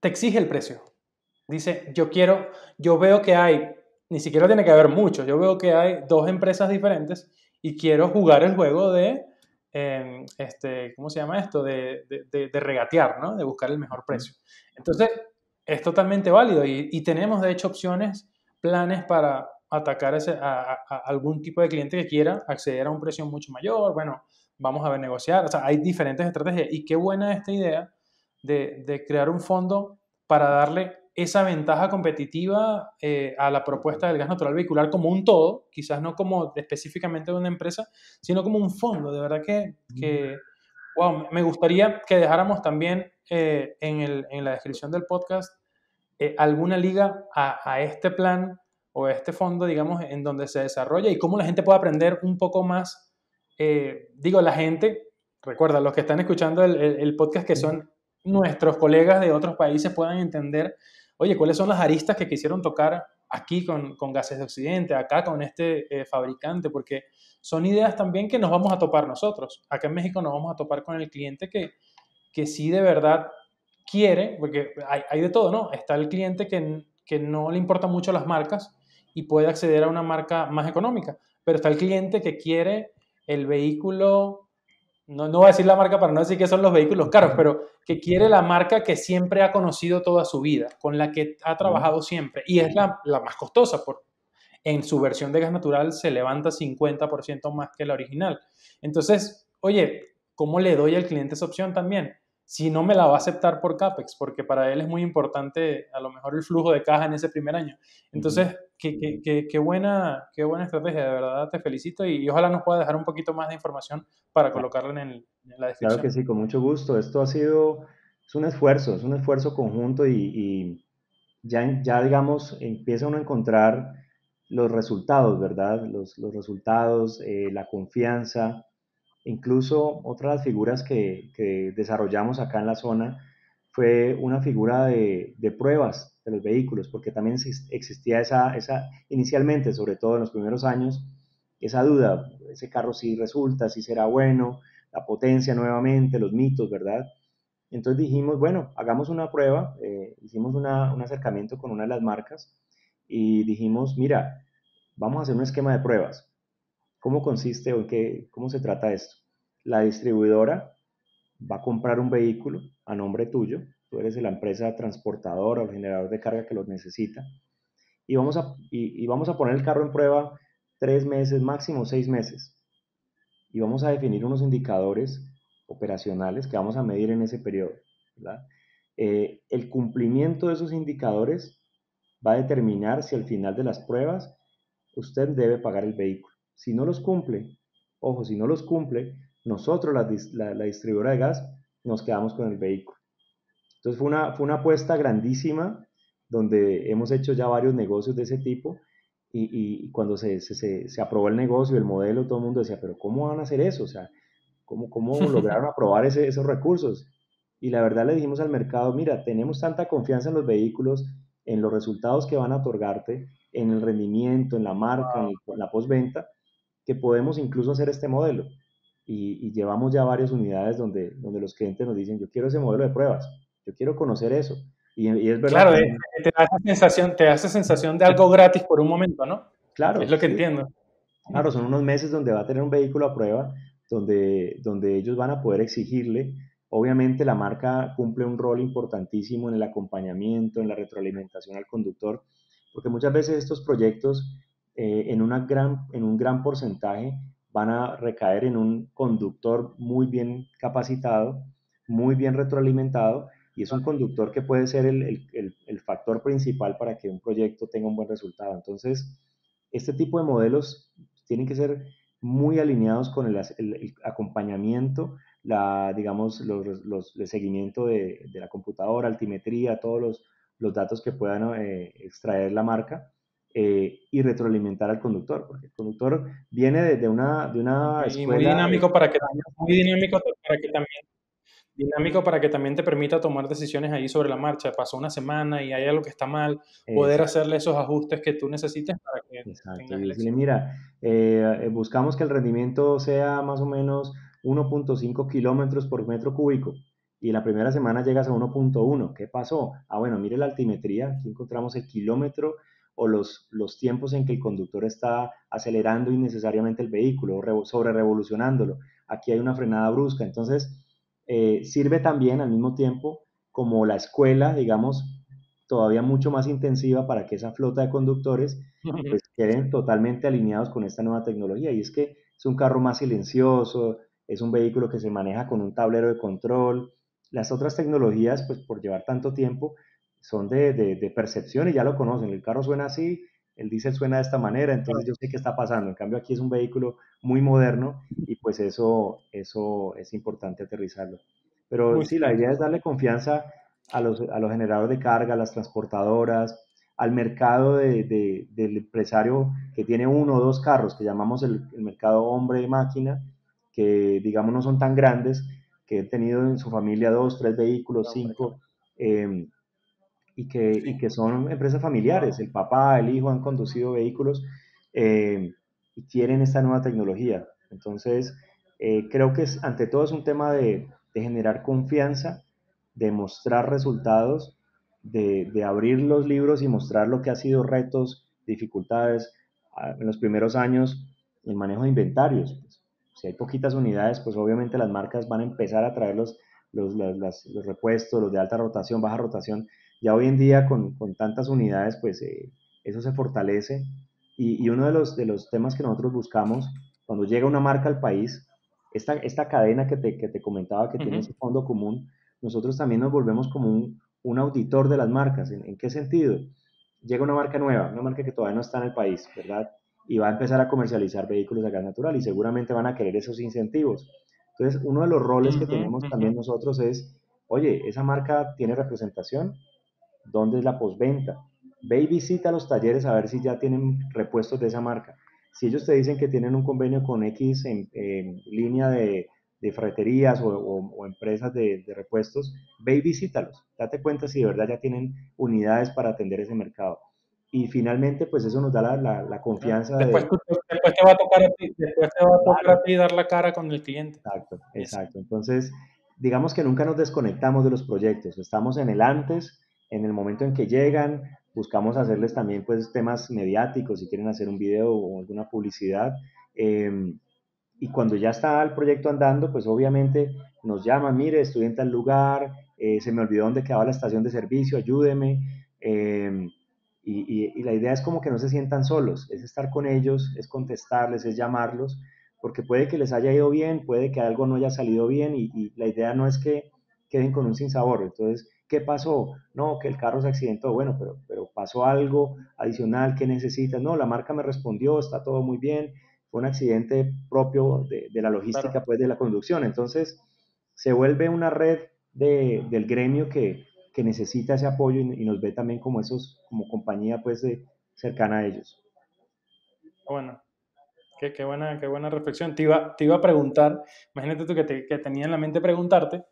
te exige el precio. Dice, yo quiero, yo veo que hay ni siquiera tiene que haber mucho. Yo veo que hay dos empresas diferentes y quiero jugar el juego de, em, este, ¿cómo se llama esto? De, de, de, regatear, ¿no? De buscar el mejor precio. Entonces, es totalmente válido y, y tenemos, de hecho, opciones, planes para atacar ese, a, algún tipo de cliente que quiera acceder a un precio mucho mayor. Bueno, vamos a ver negociar. O sea, hay diferentes estrategias y qué buena esta idea de, de crear un fondo para darle esa ventaja competitiva eh, a la propuesta del gas natural vehicular como un todo, quizás no como específicamente de una empresa, sino como un fondo. De verdad que, que wow, me gustaría que dejáramos también eh, en, el, en, la descripción del podcast eh, alguna liga a, a, este plan o este fondo, digamos, en donde se desarrolla y cómo la gente puede aprender un poco más. Digo, la gente, recuerda, los que están escuchando el, podcast que son nuestros colegas de otros países puedan entender oye, ¿cuáles son las aristas que quisieron tocar aquí con, con Gases de Occidente, acá con este eh, fabricante? Porque son ideas también que nos vamos a topar nosotros. Acá en México nos vamos a topar con el cliente que, que sí de verdad quiere, porque hay, hay de todo, ¿no? Está el cliente que, que no le importa mucho las marcas y puede acceder a una marca más económica, pero está el cliente que quiere el vehículo no, no voy a decir la marca para no decir que son los vehículos caros, pero que quiere la marca que siempre ha conocido toda su vida, con la que ha trabajado siempre, y es la, la más costosa, por, en su versión de gas natural se levanta 50% más que la original. Entonces, oye, ¿cómo le doy al cliente esa opción también? si no me la va a aceptar por CAPEX, porque para él es muy importante a lo mejor el flujo de caja en ese primer año. Entonces, qué, qué, qué, buena, qué buena estrategia, de verdad te felicito y, ojalá nos pueda dejar un poquito más de información para colocarla en, el, en, la descripción. Claro que sí, con mucho gusto. Esto ha sido, es un esfuerzo, es un esfuerzo conjunto y, y ya, ya, digamos, empieza uno a encontrar los resultados, ¿verdad? Los, los resultados, eh, la confianza, Incluso otra de las figuras que, desarrollamos acá en la zona fue una figura de, pruebas de los vehículos, porque también existía esa, esa, inicialmente, sobre todo en los primeros años, esa duda, ese carro sí resulta, si será bueno, la potencia nuevamente, los mitos, ¿verdad? Entonces dijimos, bueno, hagamos una prueba, eh, hicimos un acercamiento con una de las marcas y dijimos, mira, vamos a hacer un esquema de pruebas. ¿Cómo consiste o qué, cómo se trata esto? La distribuidora va a comprar un vehículo a nombre tuyo, tú eres la empresa transportadora o generador de carga que lo necesita, y vamos, a, y, vamos a poner el carro en prueba tres meses, máximo seis meses, y vamos a definir unos indicadores operacionales que vamos a medir en ese periodo. Eh, el cumplimiento de esos indicadores va a determinar si al final de las pruebas usted debe pagar el vehículo. Si no los cumple, ojo, si no los cumple, nosotros, la, distribuidora de gas, nos quedamos con el vehículo. Entonces fue una, fue una apuesta grandísima donde hemos hecho ya varios negocios de ese tipo y, cuando se, se, aprobó el negocio, el modelo, todo el mundo decía, pero ¿cómo van a hacer eso? O sea, ¿cómo, cómo lograron aprobar esos recursos? Y la verdad le dijimos al mercado, mira, tenemos tanta confianza en los vehículos, en los resultados que van a otorgarte, en el rendimiento, en la marca, en, la postventa, que podemos incluso hacer este modelo. Y, llevamos ya varias unidades donde, donde los clientes nos dicen, yo quiero ese modelo de pruebas, yo quiero conocer eso. Y, es verdad. Claro, eh, te, da esa sensación, te da sensación de algo gratis por un momento, ¿no? Claro. Es lo que entiendo. Claro, son unos meses donde va a tener un vehículo a prueba, donde, donde ellos van a poder exigirle. Obviamente la marca cumple un rol importantísimo en el acompañamiento, en la retroalimentación al conductor, porque muchas veces estos proyectos eh, en, una gran, en un gran porcentaje van a recaer en un conductor muy bien capacitado, muy bien retroalimentado, y es un conductor que puede ser el, el, factor principal para que un proyecto tenga un buen resultado. Entonces, este tipo de modelos tienen que ser muy alineados con el, acompañamiento, la, digamos, los, los, el seguimiento de, de, la computadora, altimetría, todos los, los datos que puedan eh, extraer la marca eh, y retroalimentar al conductor, porque el conductor viene de, una, de una escuela... Muy dinámico, para que, muy dinámico para que también dinámico para que también te permita tomar decisiones ahí sobre la marcha. Pasó una semana y hay algo que está mal, poder hacerle esos ajustes que tú necesites para que Exacto. Y mira, eh, eh, buscamos que el rendimiento sea más o menos 1.5 kilómetros por metro cúbico y la primera semana llegas a 1.1. ¿Qué pasó? Ah, bueno, mire la altimetría, aquí encontramos el kilómetro o los, los tiempos en que el conductor está acelerando innecesariamente el vehículo o sobre revolucionándolo. Aquí hay una frenada brusca. Entonces, eh, sirve también al mismo tiempo como la escuela, digamos, todavía mucho más intensiva para que esa flota de conductores pues, queden totalmente alineados con esta nueva tecnología. Y es que es un carro más silencioso, es un vehículo que se maneja con un tablero de control. Las otras tecnologías, pues por llevar tanto tiempo, son de, de, percepción y ya lo conocen. El carro suena así, el diésel suena de esta manera, entonces yo sé qué está pasando. En cambio, aquí es un vehículo muy moderno y pues eso, eso es importante aterrizarlo. Pero sí, la idea es darle confianza a los, a los generadores de carga, a las transportadoras, al mercado de, del empresario que tiene uno o dos carros, que llamamos el, mercado hombre-máquina, que digamos no son tan grandes, que he tenido en su familia dos, tres vehículos, cinco, em, y, que, y que son empresas familiares. El papá, el hijo han conducido vehículos em, y quieren esta nueva tecnología. Entonces, eh, creo que es, ante todo es un tema de, de generar confianza, de mostrar resultados, de, de, abrir los libros y mostrar lo que ha sido retos, dificultades. Ah, en los primeros años, el manejo de inventarios. Pues, si hay poquitas unidades, pues obviamente las marcas van a empezar a traer los, los, los repuestos, los de alta rotación, baja rotación. Ya hoy en día, con, con tantas unidades, pues eh, eso se fortalece. Y, y, uno de los, de los temas que nosotros buscamos cuando llega una marca al país, esta, esta cadena que te, que te comentaba que tiene ese fondo común, nosotros también nos volvemos como un, un auditor de las marcas. ¿En, ¿En, qué sentido? Llega una marca nueva, una marca que todavía no está en el país, ¿verdad? Y va a empezar a comercializar vehículos a gas natural y seguramente van a querer esos incentivos. Entonces, uno de los roles que tenemos también nosotros es, oye, esa marca tiene representación, ¿dónde es la postventa? Ve y visita los talleres a ver si ya tienen repuestos de esa marca si ellos te dicen que tienen un convenio con X en, línea de, de ferreterías o, empresas de, repuestos, ve y visítalos. Date cuenta si de verdad ya tienen unidades para atender ese mercado. Y finalmente, pues eso nos da la, la, confianza. Después, de... después, te va a tocar a ti, después te va a tocar a ti dar la cara con el cliente. Exacto, exacto. Entonces, digamos que nunca nos desconectamos de los proyectos. Estamos en el antes, en el momento en que llegan, buscamos hacerles también pues temas mediáticos, si quieren hacer un video o alguna publicidad. Em, y cuando ya está el proyecto andando, pues obviamente nos llaman, mire, estoy en lugar, eh, se me olvidó dónde quedaba la estación de servicio, ayúdeme. Em, y, la idea es como que no se sientan solos, es estar con ellos, es contestarles, es llamarlos, porque puede que les haya ido bien, puede que algo no haya salido bien y, y la idea no es que queden con un sinsabor. Entonces, ¿Qué pasó? No, que el carro se accidentó. Bueno, pero, pero pasó algo adicional que necesitas. No, la marca me respondió, está todo muy bien. Fue un accidente propio de, la logística, pues, de la conducción. Entonces, se vuelve una red de, del gremio que, que, necesita ese apoyo y, nos ve también como esos, como compañía, pues, de, cercana a ellos. Bueno, Qué, qué, buena, qué buena reflexión. Te iba, te iba a preguntar, imagínate tú que, te, que, tenía en la mente preguntarte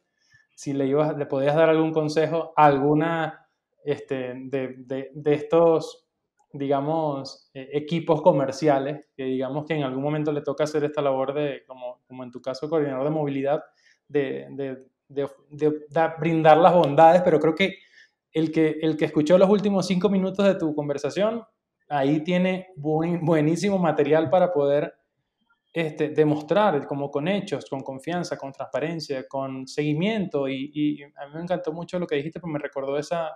si le, ibas, le podías dar algún consejo a alguna este, de, de, de, estos digamos, eh, equipos comerciales, que digamos que en algún momento le toca hacer esta labor de, como, como en tu caso, coordinador de movilidad, de, de, de, brindar las bondades, pero creo que el, que el que escuchó los últimos cinco minutos de tu conversación, ahí tiene buenísimo material para poder este, demostrar, como con hechos, con confianza, con transparencia, con seguimiento. Y, a mí me encantó mucho lo que dijiste, porque me recordó esa,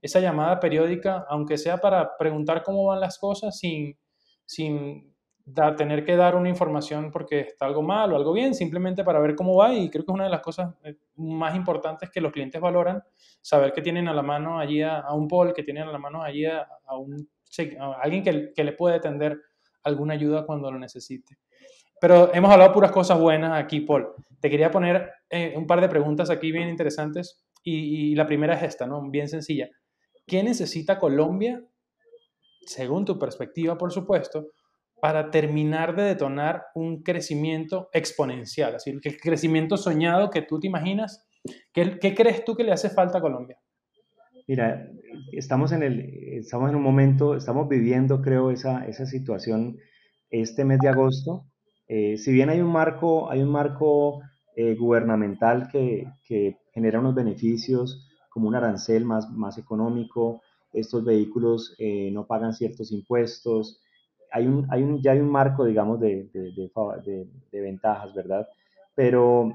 esa llamada periódica, aunque sea para preguntar cómo van las cosas sin, sin tener que dar una información porque está algo mal o algo bien, simplemente para ver cómo va. Y creo que es una de las cosas eh, más importantes que los clientes valoran, saber que tienen a la mano allí a, un Paul, que tienen a la mano allí a, alguien que, que le puede tender alguna ayuda cuando lo necesite. Pero hemos hablado puras cosas buenas aquí, Paul. Te quería poner eh, un par de preguntas aquí bien interesantes y, la primera es esta, ¿no? Bien sencilla. ¿Qué necesita Colombia, según tu perspectiva, por supuesto, para terminar de detonar un crecimiento exponencial? Así, el crecimiento soñado que tú te imaginas. ¿Qué, qué crees tú que le hace falta a Colombia? Mira, estamos en, el, estamos en un momento, estamos viviendo, creo, esa, esa situación este mes de agosto eh, si bien hay un marco, hay un marco eh, gubernamental que, genera unos beneficios como un arancel más, más económico, estos vehículos eh, no pagan ciertos impuestos, hay un, hay un, ya hay un marco, digamos, de, de, ventajas, ¿verdad? Pero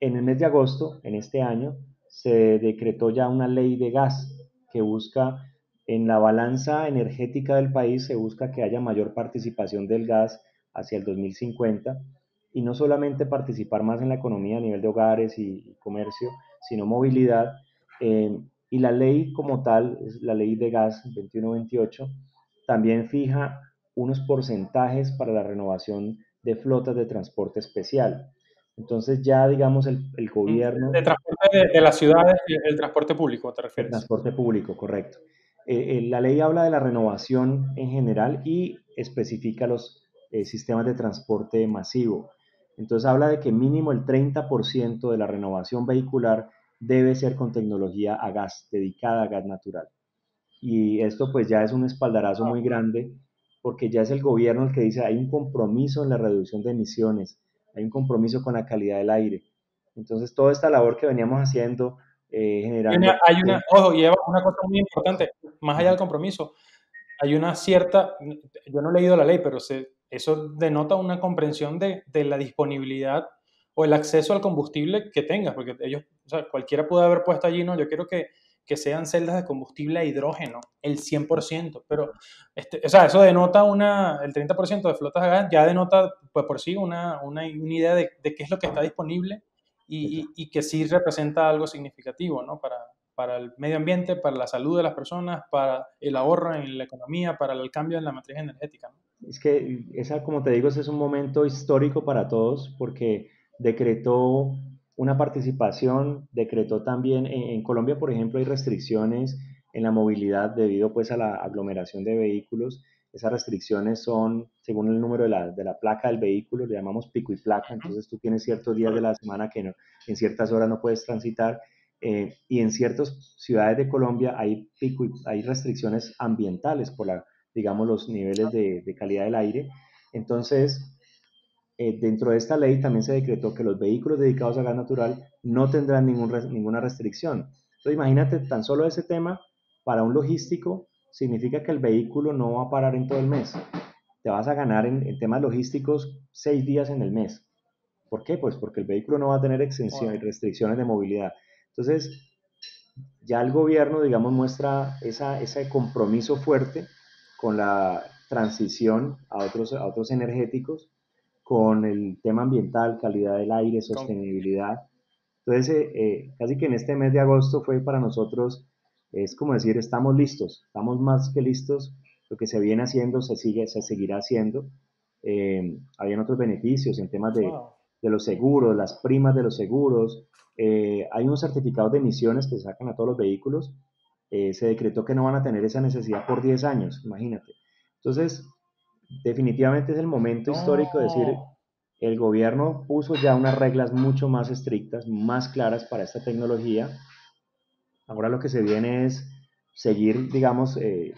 en el mes de agosto, en este año, se decretó ya una ley de gas que busca, en la balanza energética del país, se busca que haya mayor participación del gas hacia el 2050 y no solamente participar más en la economía a nivel de hogares y, comercio, sino movilidad. Eh, y la ley como tal, es la ley de gas 2128, también fija unos porcentajes para la renovación de flotas de transporte especial. Entonces ya, digamos, el, el gobierno... De transporte de, las ciudades, el transporte público, ¿te refieres? El transporte público, correcto. Eh, eh, la ley habla de la renovación en general y especifica los, eh, sistemas de transporte masivo. Entonces habla de que mínimo el 30% de la renovación vehicular debe ser con tecnología a gas, dedicada a gas natural. Y esto pues ya es un espaldarazo muy grande porque ya es el gobierno el que dice hay un compromiso en la reducción de emisiones, hay un compromiso con la calidad del aire. Entonces toda esta labor que veníamos haciendo eh, generando... Hay una, ojo, lleva una cosa muy importante, más allá del compromiso, hay una cierta, yo no he leído la ley, pero se, eso denota una comprensión de, la disponibilidad o el acceso al combustible que tengas, porque ellos, o sea, cualquiera puede haber puesto allí, no, yo quiero que, sean celdas de combustible a hidrógeno, el 100%, pero, este, o sea, eso denota una, el 30% de flotas a gas ya denota, pues por sí, una, una, idea de, qué es lo que está disponible y, y, que sí representa algo significativo, ¿no? Para, para el medio ambiente, para la salud de las personas, para el ahorro en la economía, para el cambio en la matriz energética, ¿no? Es que esa, como te digo, ese es un momento histórico para todos porque decretó una participación, decretó también, en, Colombia, por ejemplo, hay restricciones en la movilidad debido pues a la aglomeración de vehículos. Esas restricciones son según el número de la, de la placa del vehículo, le llamamos pico y placa, entonces tú tienes ciertos días de la semana que no, en ciertas horas no puedes transitar eh, y en ciertas ciudades de Colombia hay, pico hay restricciones ambientales por la digamos, los niveles de, calidad del aire. Entonces, eh, dentro de esta ley también se decretó que los vehículos dedicados a gas natural no tendrán ningún, ninguna restricción. Entonces, imagínate tan solo ese tema para un logístico significa que el vehículo no va a parar en todo el mes. Te vas a ganar en, temas logísticos seis días en el mes. ¿Por qué? Pues porque el vehículo no va a tener exención y restricciones de movilidad. Entonces, ya el gobierno, digamos, muestra esa, ese compromiso fuerte con la transición a otros, a otros energéticos, con el tema ambiental, calidad del aire, sostenibilidad. Entonces, eh, eh, casi que en este mes de agosto fue para nosotros, es como decir, estamos listos, estamos más que listos, lo que se viene haciendo se, sigue, se seguirá haciendo. Eh, habían otros beneficios en temas de, de, los seguros, las primas de los seguros. hay unos certificados de emisiones que se sacan a todos los vehículos eh, se decretó que no van a tener esa necesidad por 10 años, imagínate. Entonces, definitivamente es el momento histórico de decir, el gobierno puso ya unas reglas mucho más estrictas, más claras para esta tecnología. Ahora lo que se viene es seguir, digamos, eh,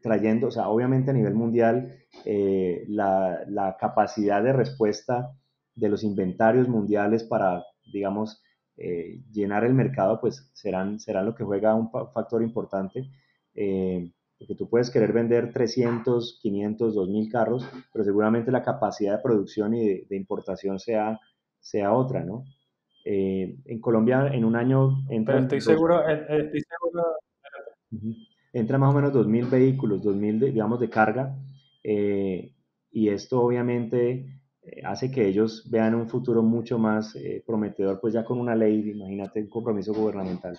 trayendo, o sea, obviamente a nivel mundial, eh, la, la, capacidad de respuesta de los inventarios mundiales para, digamos, eh, llenar el mercado, pues serán, serán lo que juega un factor importante. Eh, porque tú puedes querer vender 300, 500, 2000 carros, pero seguramente la capacidad de producción y de, importación sea, sea otra, ¿no? en Colombia en un año... Entra pero estoy seguro, estoy seguro entra más o menos 2.000 vehículos, 2.000, digamos, de carga, eh, y esto obviamente eh, hace que ellos vean un futuro mucho más eh, prometedor, pues ya con una ley, imagínate, un compromiso gubernamental.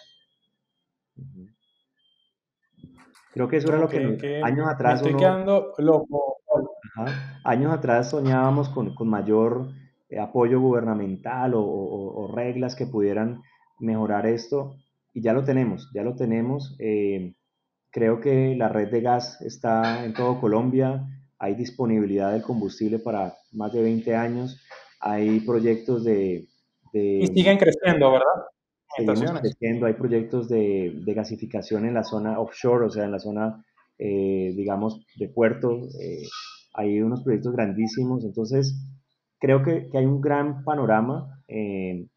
Creo que eso era lo que, años atrás... estoy quedando loco. años atrás soñábamos con, con mayor apoyo gubernamental o, o, reglas que pudieran mejorar esto, y ya lo tenemos, ya lo tenemos. Creo que la red de gas está en todo Colombia, hay disponibilidad del combustible para más de 20 años, hay proyectos de... y siguen creciendo, ¿verdad? Creciendo, hay proyectos de, de, gasificación en la zona offshore, o sea, en la zona, eh, digamos, de puerto, eh, hay unos proyectos grandísimos, entonces creo que, que hay un gran panorama. Eh,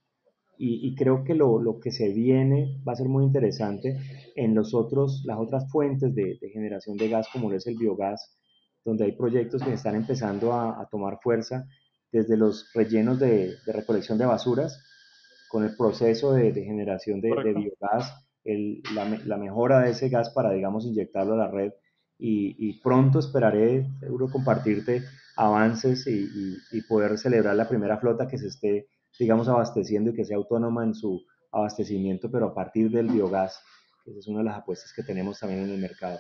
y, creo que lo, lo, que se viene va a ser muy interesante en los otros, las otras fuentes de, generación de gas, como lo es el biogás, donde hay proyectos que están empezando a, tomar fuerza, desde los rellenos de, recolección de basuras, con el proceso de, generación de, biogás, el, la, la, mejora de ese gas para, digamos, inyectarlo a la red. Y, y pronto esperaré, seguro, compartirte avances y, y poder celebrar la primera flota que se esté digamos, abasteciendo y que sea autónoma en su abastecimiento, pero a partir del biogás, que es una de las apuestas que tenemos también en el mercado.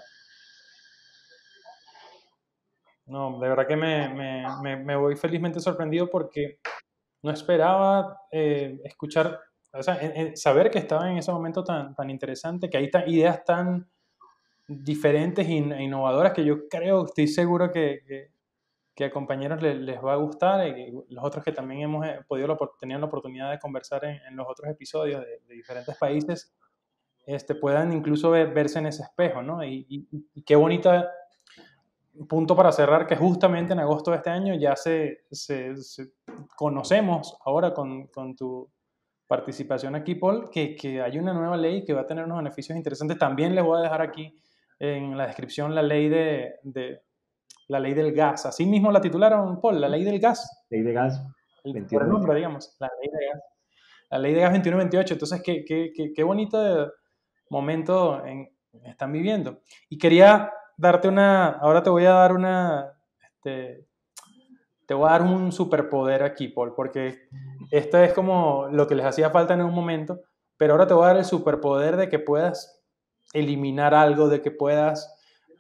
No, de verdad que me, me, me, voy felizmente sorprendido porque no esperaba eh, escuchar, o sea, saber que estaba en ese momento tan, tan interesante, que hay ideas tan diferentes e innovadoras que yo creo, estoy seguro que, que a compañeros les, les va a gustar y los otros que también hemos eh, podido tener la oportunidad de conversar en, los otros episodios de, diferentes países este, puedan incluso verse en ese espejo, ¿no? Y, qué bonito punto para cerrar que justamente en agosto de este año ya se, se, conocemos ahora con, con, tu participación aquí, Paul, que, que hay una nueva ley que va a tener unos beneficios interesantes. También les voy a dejar aquí en la descripción la ley de, de la ley del gas. Así mismo la titularon, Paul, la ley del gas. Ley de gas. El, nombre, digamos, la ley de gas. La ley de gas 2128. Entonces, qué, qué, qué, qué bonito momento en, están viviendo. Y quería darte una, ahora te voy a dar una, este, te voy a dar un superpoder aquí, Paul, porque esto es como lo que les hacía falta en un momento, pero ahora te voy a dar el superpoder de que puedas eliminar algo, de que puedas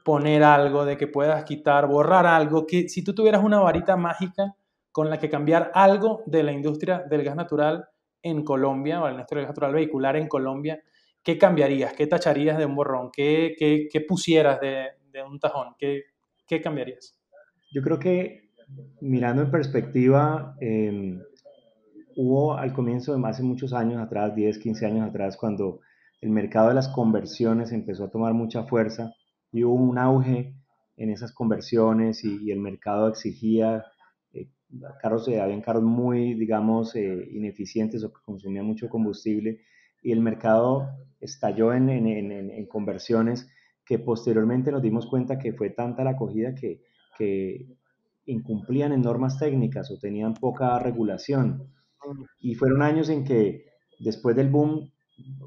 poner algo, de que puedas quitar, borrar algo, que si tú tuvieras una varita mágica con la que cambiar algo de la industria del gas natural en Colombia, o la industria del gas natural vehicular en Colombia, ¿qué cambiarías? ¿Qué tacharías de un borrón? ¿Qué, qué, pusieras de, un tajón? ¿Qué, ¿Qué, cambiarías? Yo creo que mirando en perspectiva, em, hubo al comienzo, de hace muchos años atrás, 10, 15 años atrás, cuando el mercado de las conversiones empezó a tomar mucha fuerza, y hubo un auge en esas conversiones y, el mercado exigía eh, carros, eh, habían carros muy, digamos, eh, ineficientes o que consumían mucho combustible y el mercado estalló en, en, en, conversiones que posteriormente nos dimos cuenta que fue tanta la acogida que, que incumplían en normas técnicas o tenían poca regulación. Y fueron años en que después del boom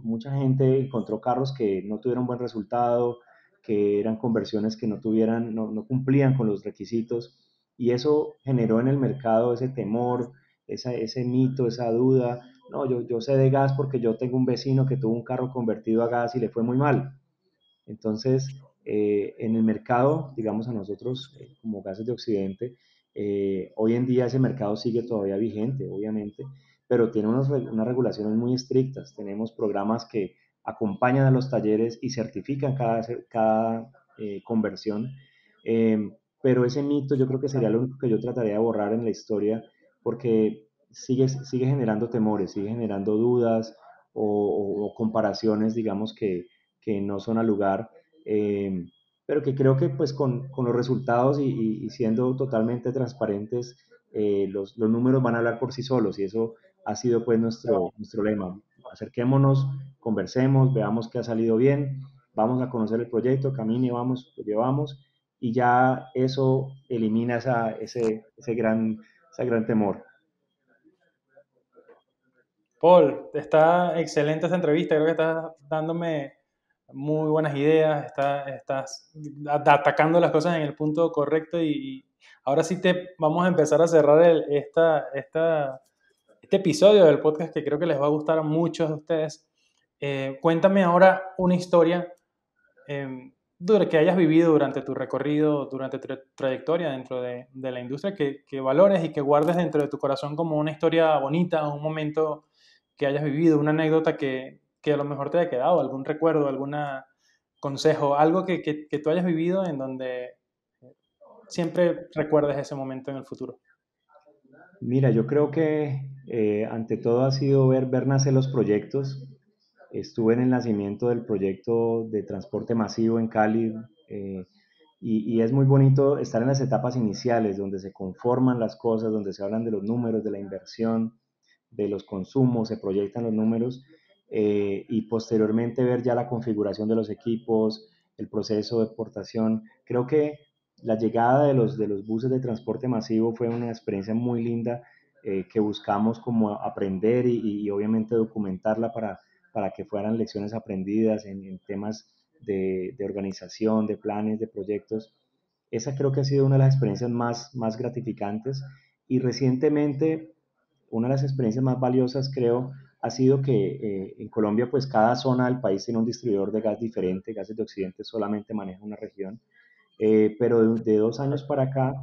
mucha gente encontró carros que no tuvieron buen resultado, que eran conversiones que no tuvieran, no, no, cumplían con los requisitos y eso generó en el mercado ese temor, esa, ese mito, esa duda. No, yo, yo sé de gas porque yo tengo un vecino que tuvo un carro convertido a gas y le fue muy mal. Entonces, eh, en el mercado, digamos a nosotros eh, como gases de Occidente, eh, hoy en día ese mercado sigue todavía vigente, obviamente, pero tiene unas, unas regulaciones muy estrictas. Tenemos programas que acompañan a los talleres y certifican cada, cada conversión. Em, pero ese mito yo creo que sería lo único que yo trataría de borrar en la historia porque sigue, sigue generando temores, sigue generando dudas o, comparaciones, digamos, que, que, no son al lugar. Em, pero que creo que pues con, con los resultados y, siendo totalmente transparentes, eh, los, los, números van a hablar por sí solos y eso ha sido pues nuestro, nuestro lema. Acerquémonos, conversemos, veamos qué ha salido bien, vamos a conocer el proyecto, camine, vamos, lo llevamos y ya eso elimina esa, ese, ese, gran, ese gran temor. Paul, está excelente esta entrevista, creo que estás dándome muy buenas ideas, estás atacando las cosas en el punto correcto y, ahora sí te vamos a empezar a cerrar esta, esta, este episodio del podcast que creo que les va a gustar a muchos de ustedes. Eh, cuéntame ahora una historia eh, que hayas vivido durante tu recorrido, durante tu trayectoria dentro de, de la industria, que, que, valores y que guardes dentro de tu corazón como una historia bonita, un momento que hayas vivido, una anécdota que, que a lo mejor te haya quedado, algún recuerdo, algún consejo, algo que, que, que, tú hayas vivido en donde siempre recuerdes ese momento en el futuro. Mira, yo creo que eh, ante todo ha sido ver, ver nacer los proyectos. Estuve en el nacimiento del proyecto de transporte masivo en Cali eh, y, y, es muy bonito estar en las etapas iniciales donde se conforman las cosas, donde se hablan de los números, de la inversión, de los consumos, se proyectan los números eh, y posteriormente ver ya la configuración de los equipos, el proceso de exportación. Creo que la llegada de los, de los buses de transporte masivo fue una experiencia muy linda eh, que buscamos como aprender y, obviamente documentarla para, para que fueran lecciones aprendidas en, temas de, de, organización, de planes, de proyectos. Esa creo que ha sido una de las experiencias más, más gratificantes y recientemente una de las experiencias más valiosas, creo, ha sido que eh, en Colombia, pues cada zona del país tiene un distribuidor de gas diferente, Gases de Occidente solamente maneja una región, eh, pero de, dos años para acá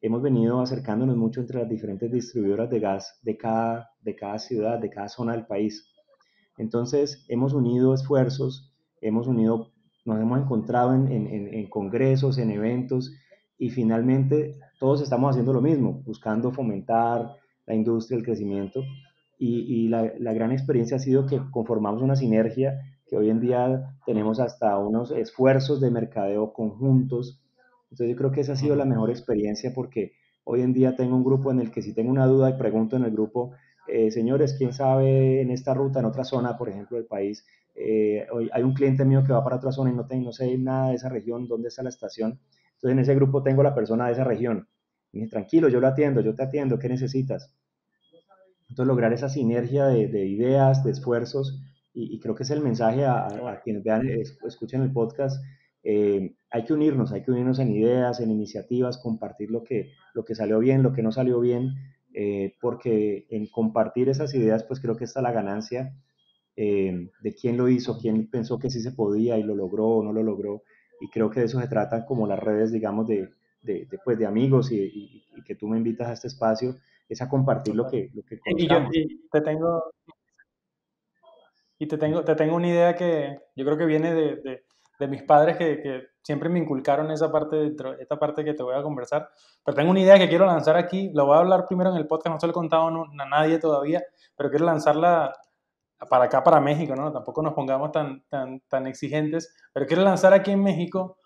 hemos venido acercándonos mucho entre las diferentes distribuidoras de gas de cada, de cada ciudad, de cada zona del país. Entonces, hemos unido esfuerzos, hemos unido, nos hemos encontrado en, en, en congresos, en eventos, y finalmente todos estamos haciendo lo mismo, buscando fomentar, la industria, el crecimiento. Y, la, gran experiencia ha sido que conformamos una sinergia que hoy en día tenemos hasta unos esfuerzos de mercadeo conjuntos. Entonces yo creo que esa ha sido la mejor experiencia porque hoy en día tengo un grupo en el que si tengo una duda y pregunto en el grupo, eh, señores, ¿quién sabe en esta ruta, en otra zona, por ejemplo, del país? Eh, hoy hay un cliente mío que va para otra zona y no, tengo, no sé nada de esa región, dónde está la estación. Entonces en ese grupo tengo la persona de esa región tranquilo, yo lo atiendo, yo te atiendo, ¿qué necesitas? Entonces, lograr esa sinergia de, ideas, de esfuerzos, y, creo que es el mensaje a, quienes vean, escuchen el podcast. Eh, hay que unirnos, hay que unirnos en ideas, en iniciativas, compartir lo que, lo que salió bien, lo que no salió bien, eh, porque en compartir esas ideas, pues creo que está la ganancia eh, de quién lo hizo, quién pensó que sí se podía y lo logró o no lo logró. Y creo que de eso se trata como las redes, digamos, de, de, de, pues, de amigos y, que tú me invitas a este espacio, es a compartir lo que, lo que y, yo, y te tengo y te tengo, te tengo una idea que yo creo que viene de, de mis padres que, que, siempre me inculcaron esa parte, esta parte que te voy a conversar. Pero tengo una idea que quiero lanzar aquí. Lo voy a hablar primero en el podcast, no se lo he contado a nadie todavía, pero quiero lanzarla para acá, para México, ¿no? Tampoco nos pongamos tan, tan, tan exigentes, pero quiero lanzar aquí en México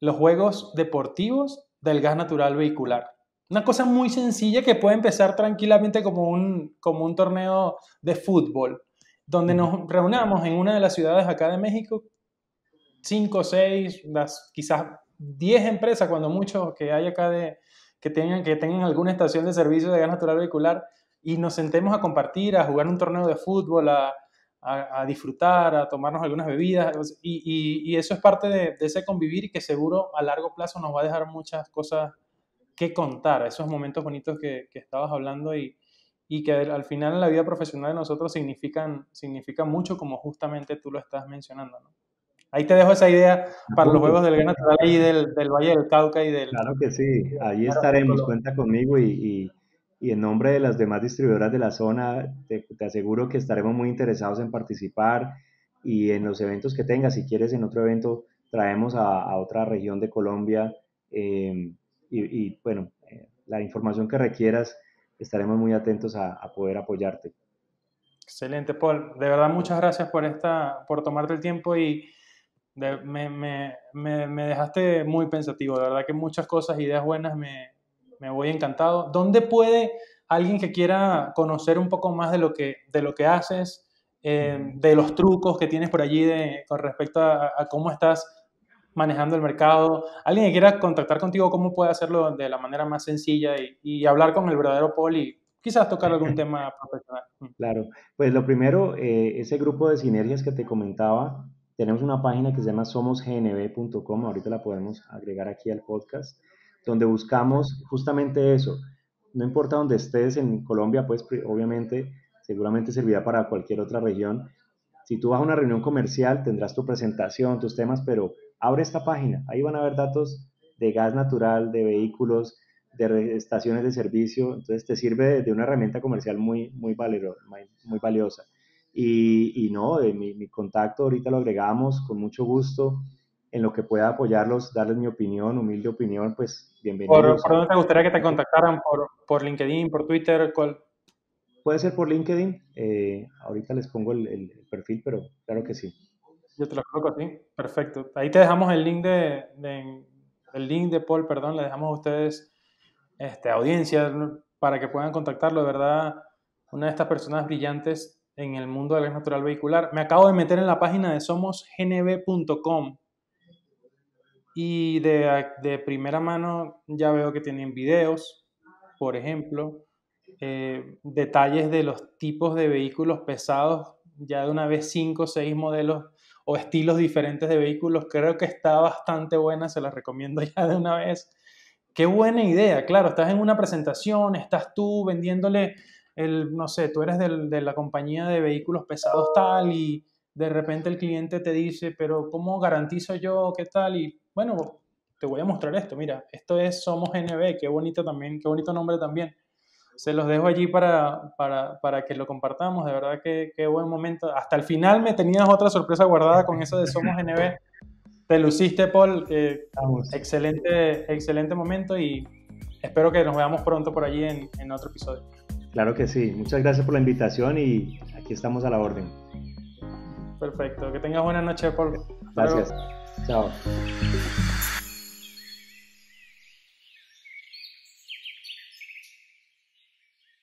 los juegos deportivos del gas natural vehicular. Una cosa muy sencilla que puede empezar tranquilamente como un, como un torneo de fútbol, donde nos reunamos en una de las ciudades acá de México, cinco, seis, las, quizás diez empresas, cuando mucho que hay acá de, que, tengan, que tengan alguna estación de servicio de gas natural vehicular, y nos sentemos a compartir, a jugar un torneo de fútbol, a, a, disfrutar, a tomarnos algunas bebidas, y, y, eso es parte de, ese convivir y que seguro a largo plazo nos va a dejar muchas cosas que contar, esos momentos bonitos que, que estabas hablando y, y, que al final en la vida profesional de nosotros significan, significan mucho como justamente tú lo estás mencionando. ¿no? Ahí te dejo esa idea para los juegos del Gran Natural y del, del, Valle del Cauca y del... Claro que sí, ahí estaremos, cuenta conmigo y y en nombre de las demás distribuidoras de la zona, te, aseguro que estaremos muy interesados en participar y en los eventos que tengas. Si quieres, en otro evento traemos a, otra región de Colombia em, y, bueno, eh, la información que requieras, estaremos muy atentos a, poder apoyarte. Excelente, Paul. De verdad, muchas gracias por, esta, por tomarte el tiempo y me, me, me, dejaste muy pensativo, de verdad que muchas cosas, ideas buenas, me, me voy encantado. ¿Dónde puede alguien que quiera conocer un poco más de lo que, de lo que haces, eh, de los trucos que tienes por allí de, con respecto a, cómo estás manejando el mercado, alguien que quiera contactar contigo, cómo puede hacerlo de la manera más sencilla y, hablar con el verdadero Paul y quizás tocar algún tema profesional. Mm. Claro, pues lo primero, eh, ese grupo de sinergias que te comentaba, tenemos una página que se llama somosgnb.com, ahorita la podemos agregar aquí al podcast, donde buscamos justamente eso. No importa dónde estés en Colombia, pues obviamente seguramente servirá para cualquier otra región. Si tú vas a una reunión comercial, tendrás tu presentación, tus temas, pero abre esta página. Ahí van a haber datos de gas natural, de vehículos, de estaciones de servicio. Entonces te sirve de, una herramienta comercial muy, muy, muy valiosa. Y, no, de mi, mi, contacto ahorita lo agregamos con mucho gusto. En lo que pueda apoyarlos, darles mi opinión, humilde opinión, pues bienvenidos. ¿Por, dónde te gustaría que te contactaran? ¿Por, por LinkedIn, por Twitter? ¿Cuál? Puede ser por LinkedIn. Eh, ahorita les pongo el, perfil, pero claro que sí. Yo te lo coloco así. Perfecto. Ahí te dejamos el link de, el link de Paul, perdón, le dejamos a ustedes este, audiencia para que puedan contactarlo. De verdad, una de estas personas brillantes en el mundo del gas natural vehicular. Me acabo de meter en la página de somosgnb.com y de, de, primera mano ya veo que tienen videos, por ejemplo, eh, detalles de los tipos de vehículos pesados, ya de una vez cinco o seis modelos o estilos diferentes de vehículos. Creo que está bastante buena, se las recomiendo ya de una vez. Qué buena idea, claro, estás en una presentación, estás tú vendiéndole el, no sé, tú eres de la compañía de vehículos pesados tal y de repente el cliente te dice, pero ¿cómo garantizo yo qué tal? Y bueno, te voy a mostrar esto, mira, esto es Somos NB, qué bonito también, qué bonito nombre también. Se los dejo allí para, para, para que lo compartamos, de verdad que qué buen momento. Hasta el final me tenías otra sorpresa guardada con eso de Somos NB. Te luciste, Paul. excelente, excelente momento y espero que nos veamos pronto por allí en, en otro episodio. Claro que sí. Muchas gracias por la invitación y aquí estamos a la orden. Perfecto. Que tengas buena noche, Paul. Gracias. Chao.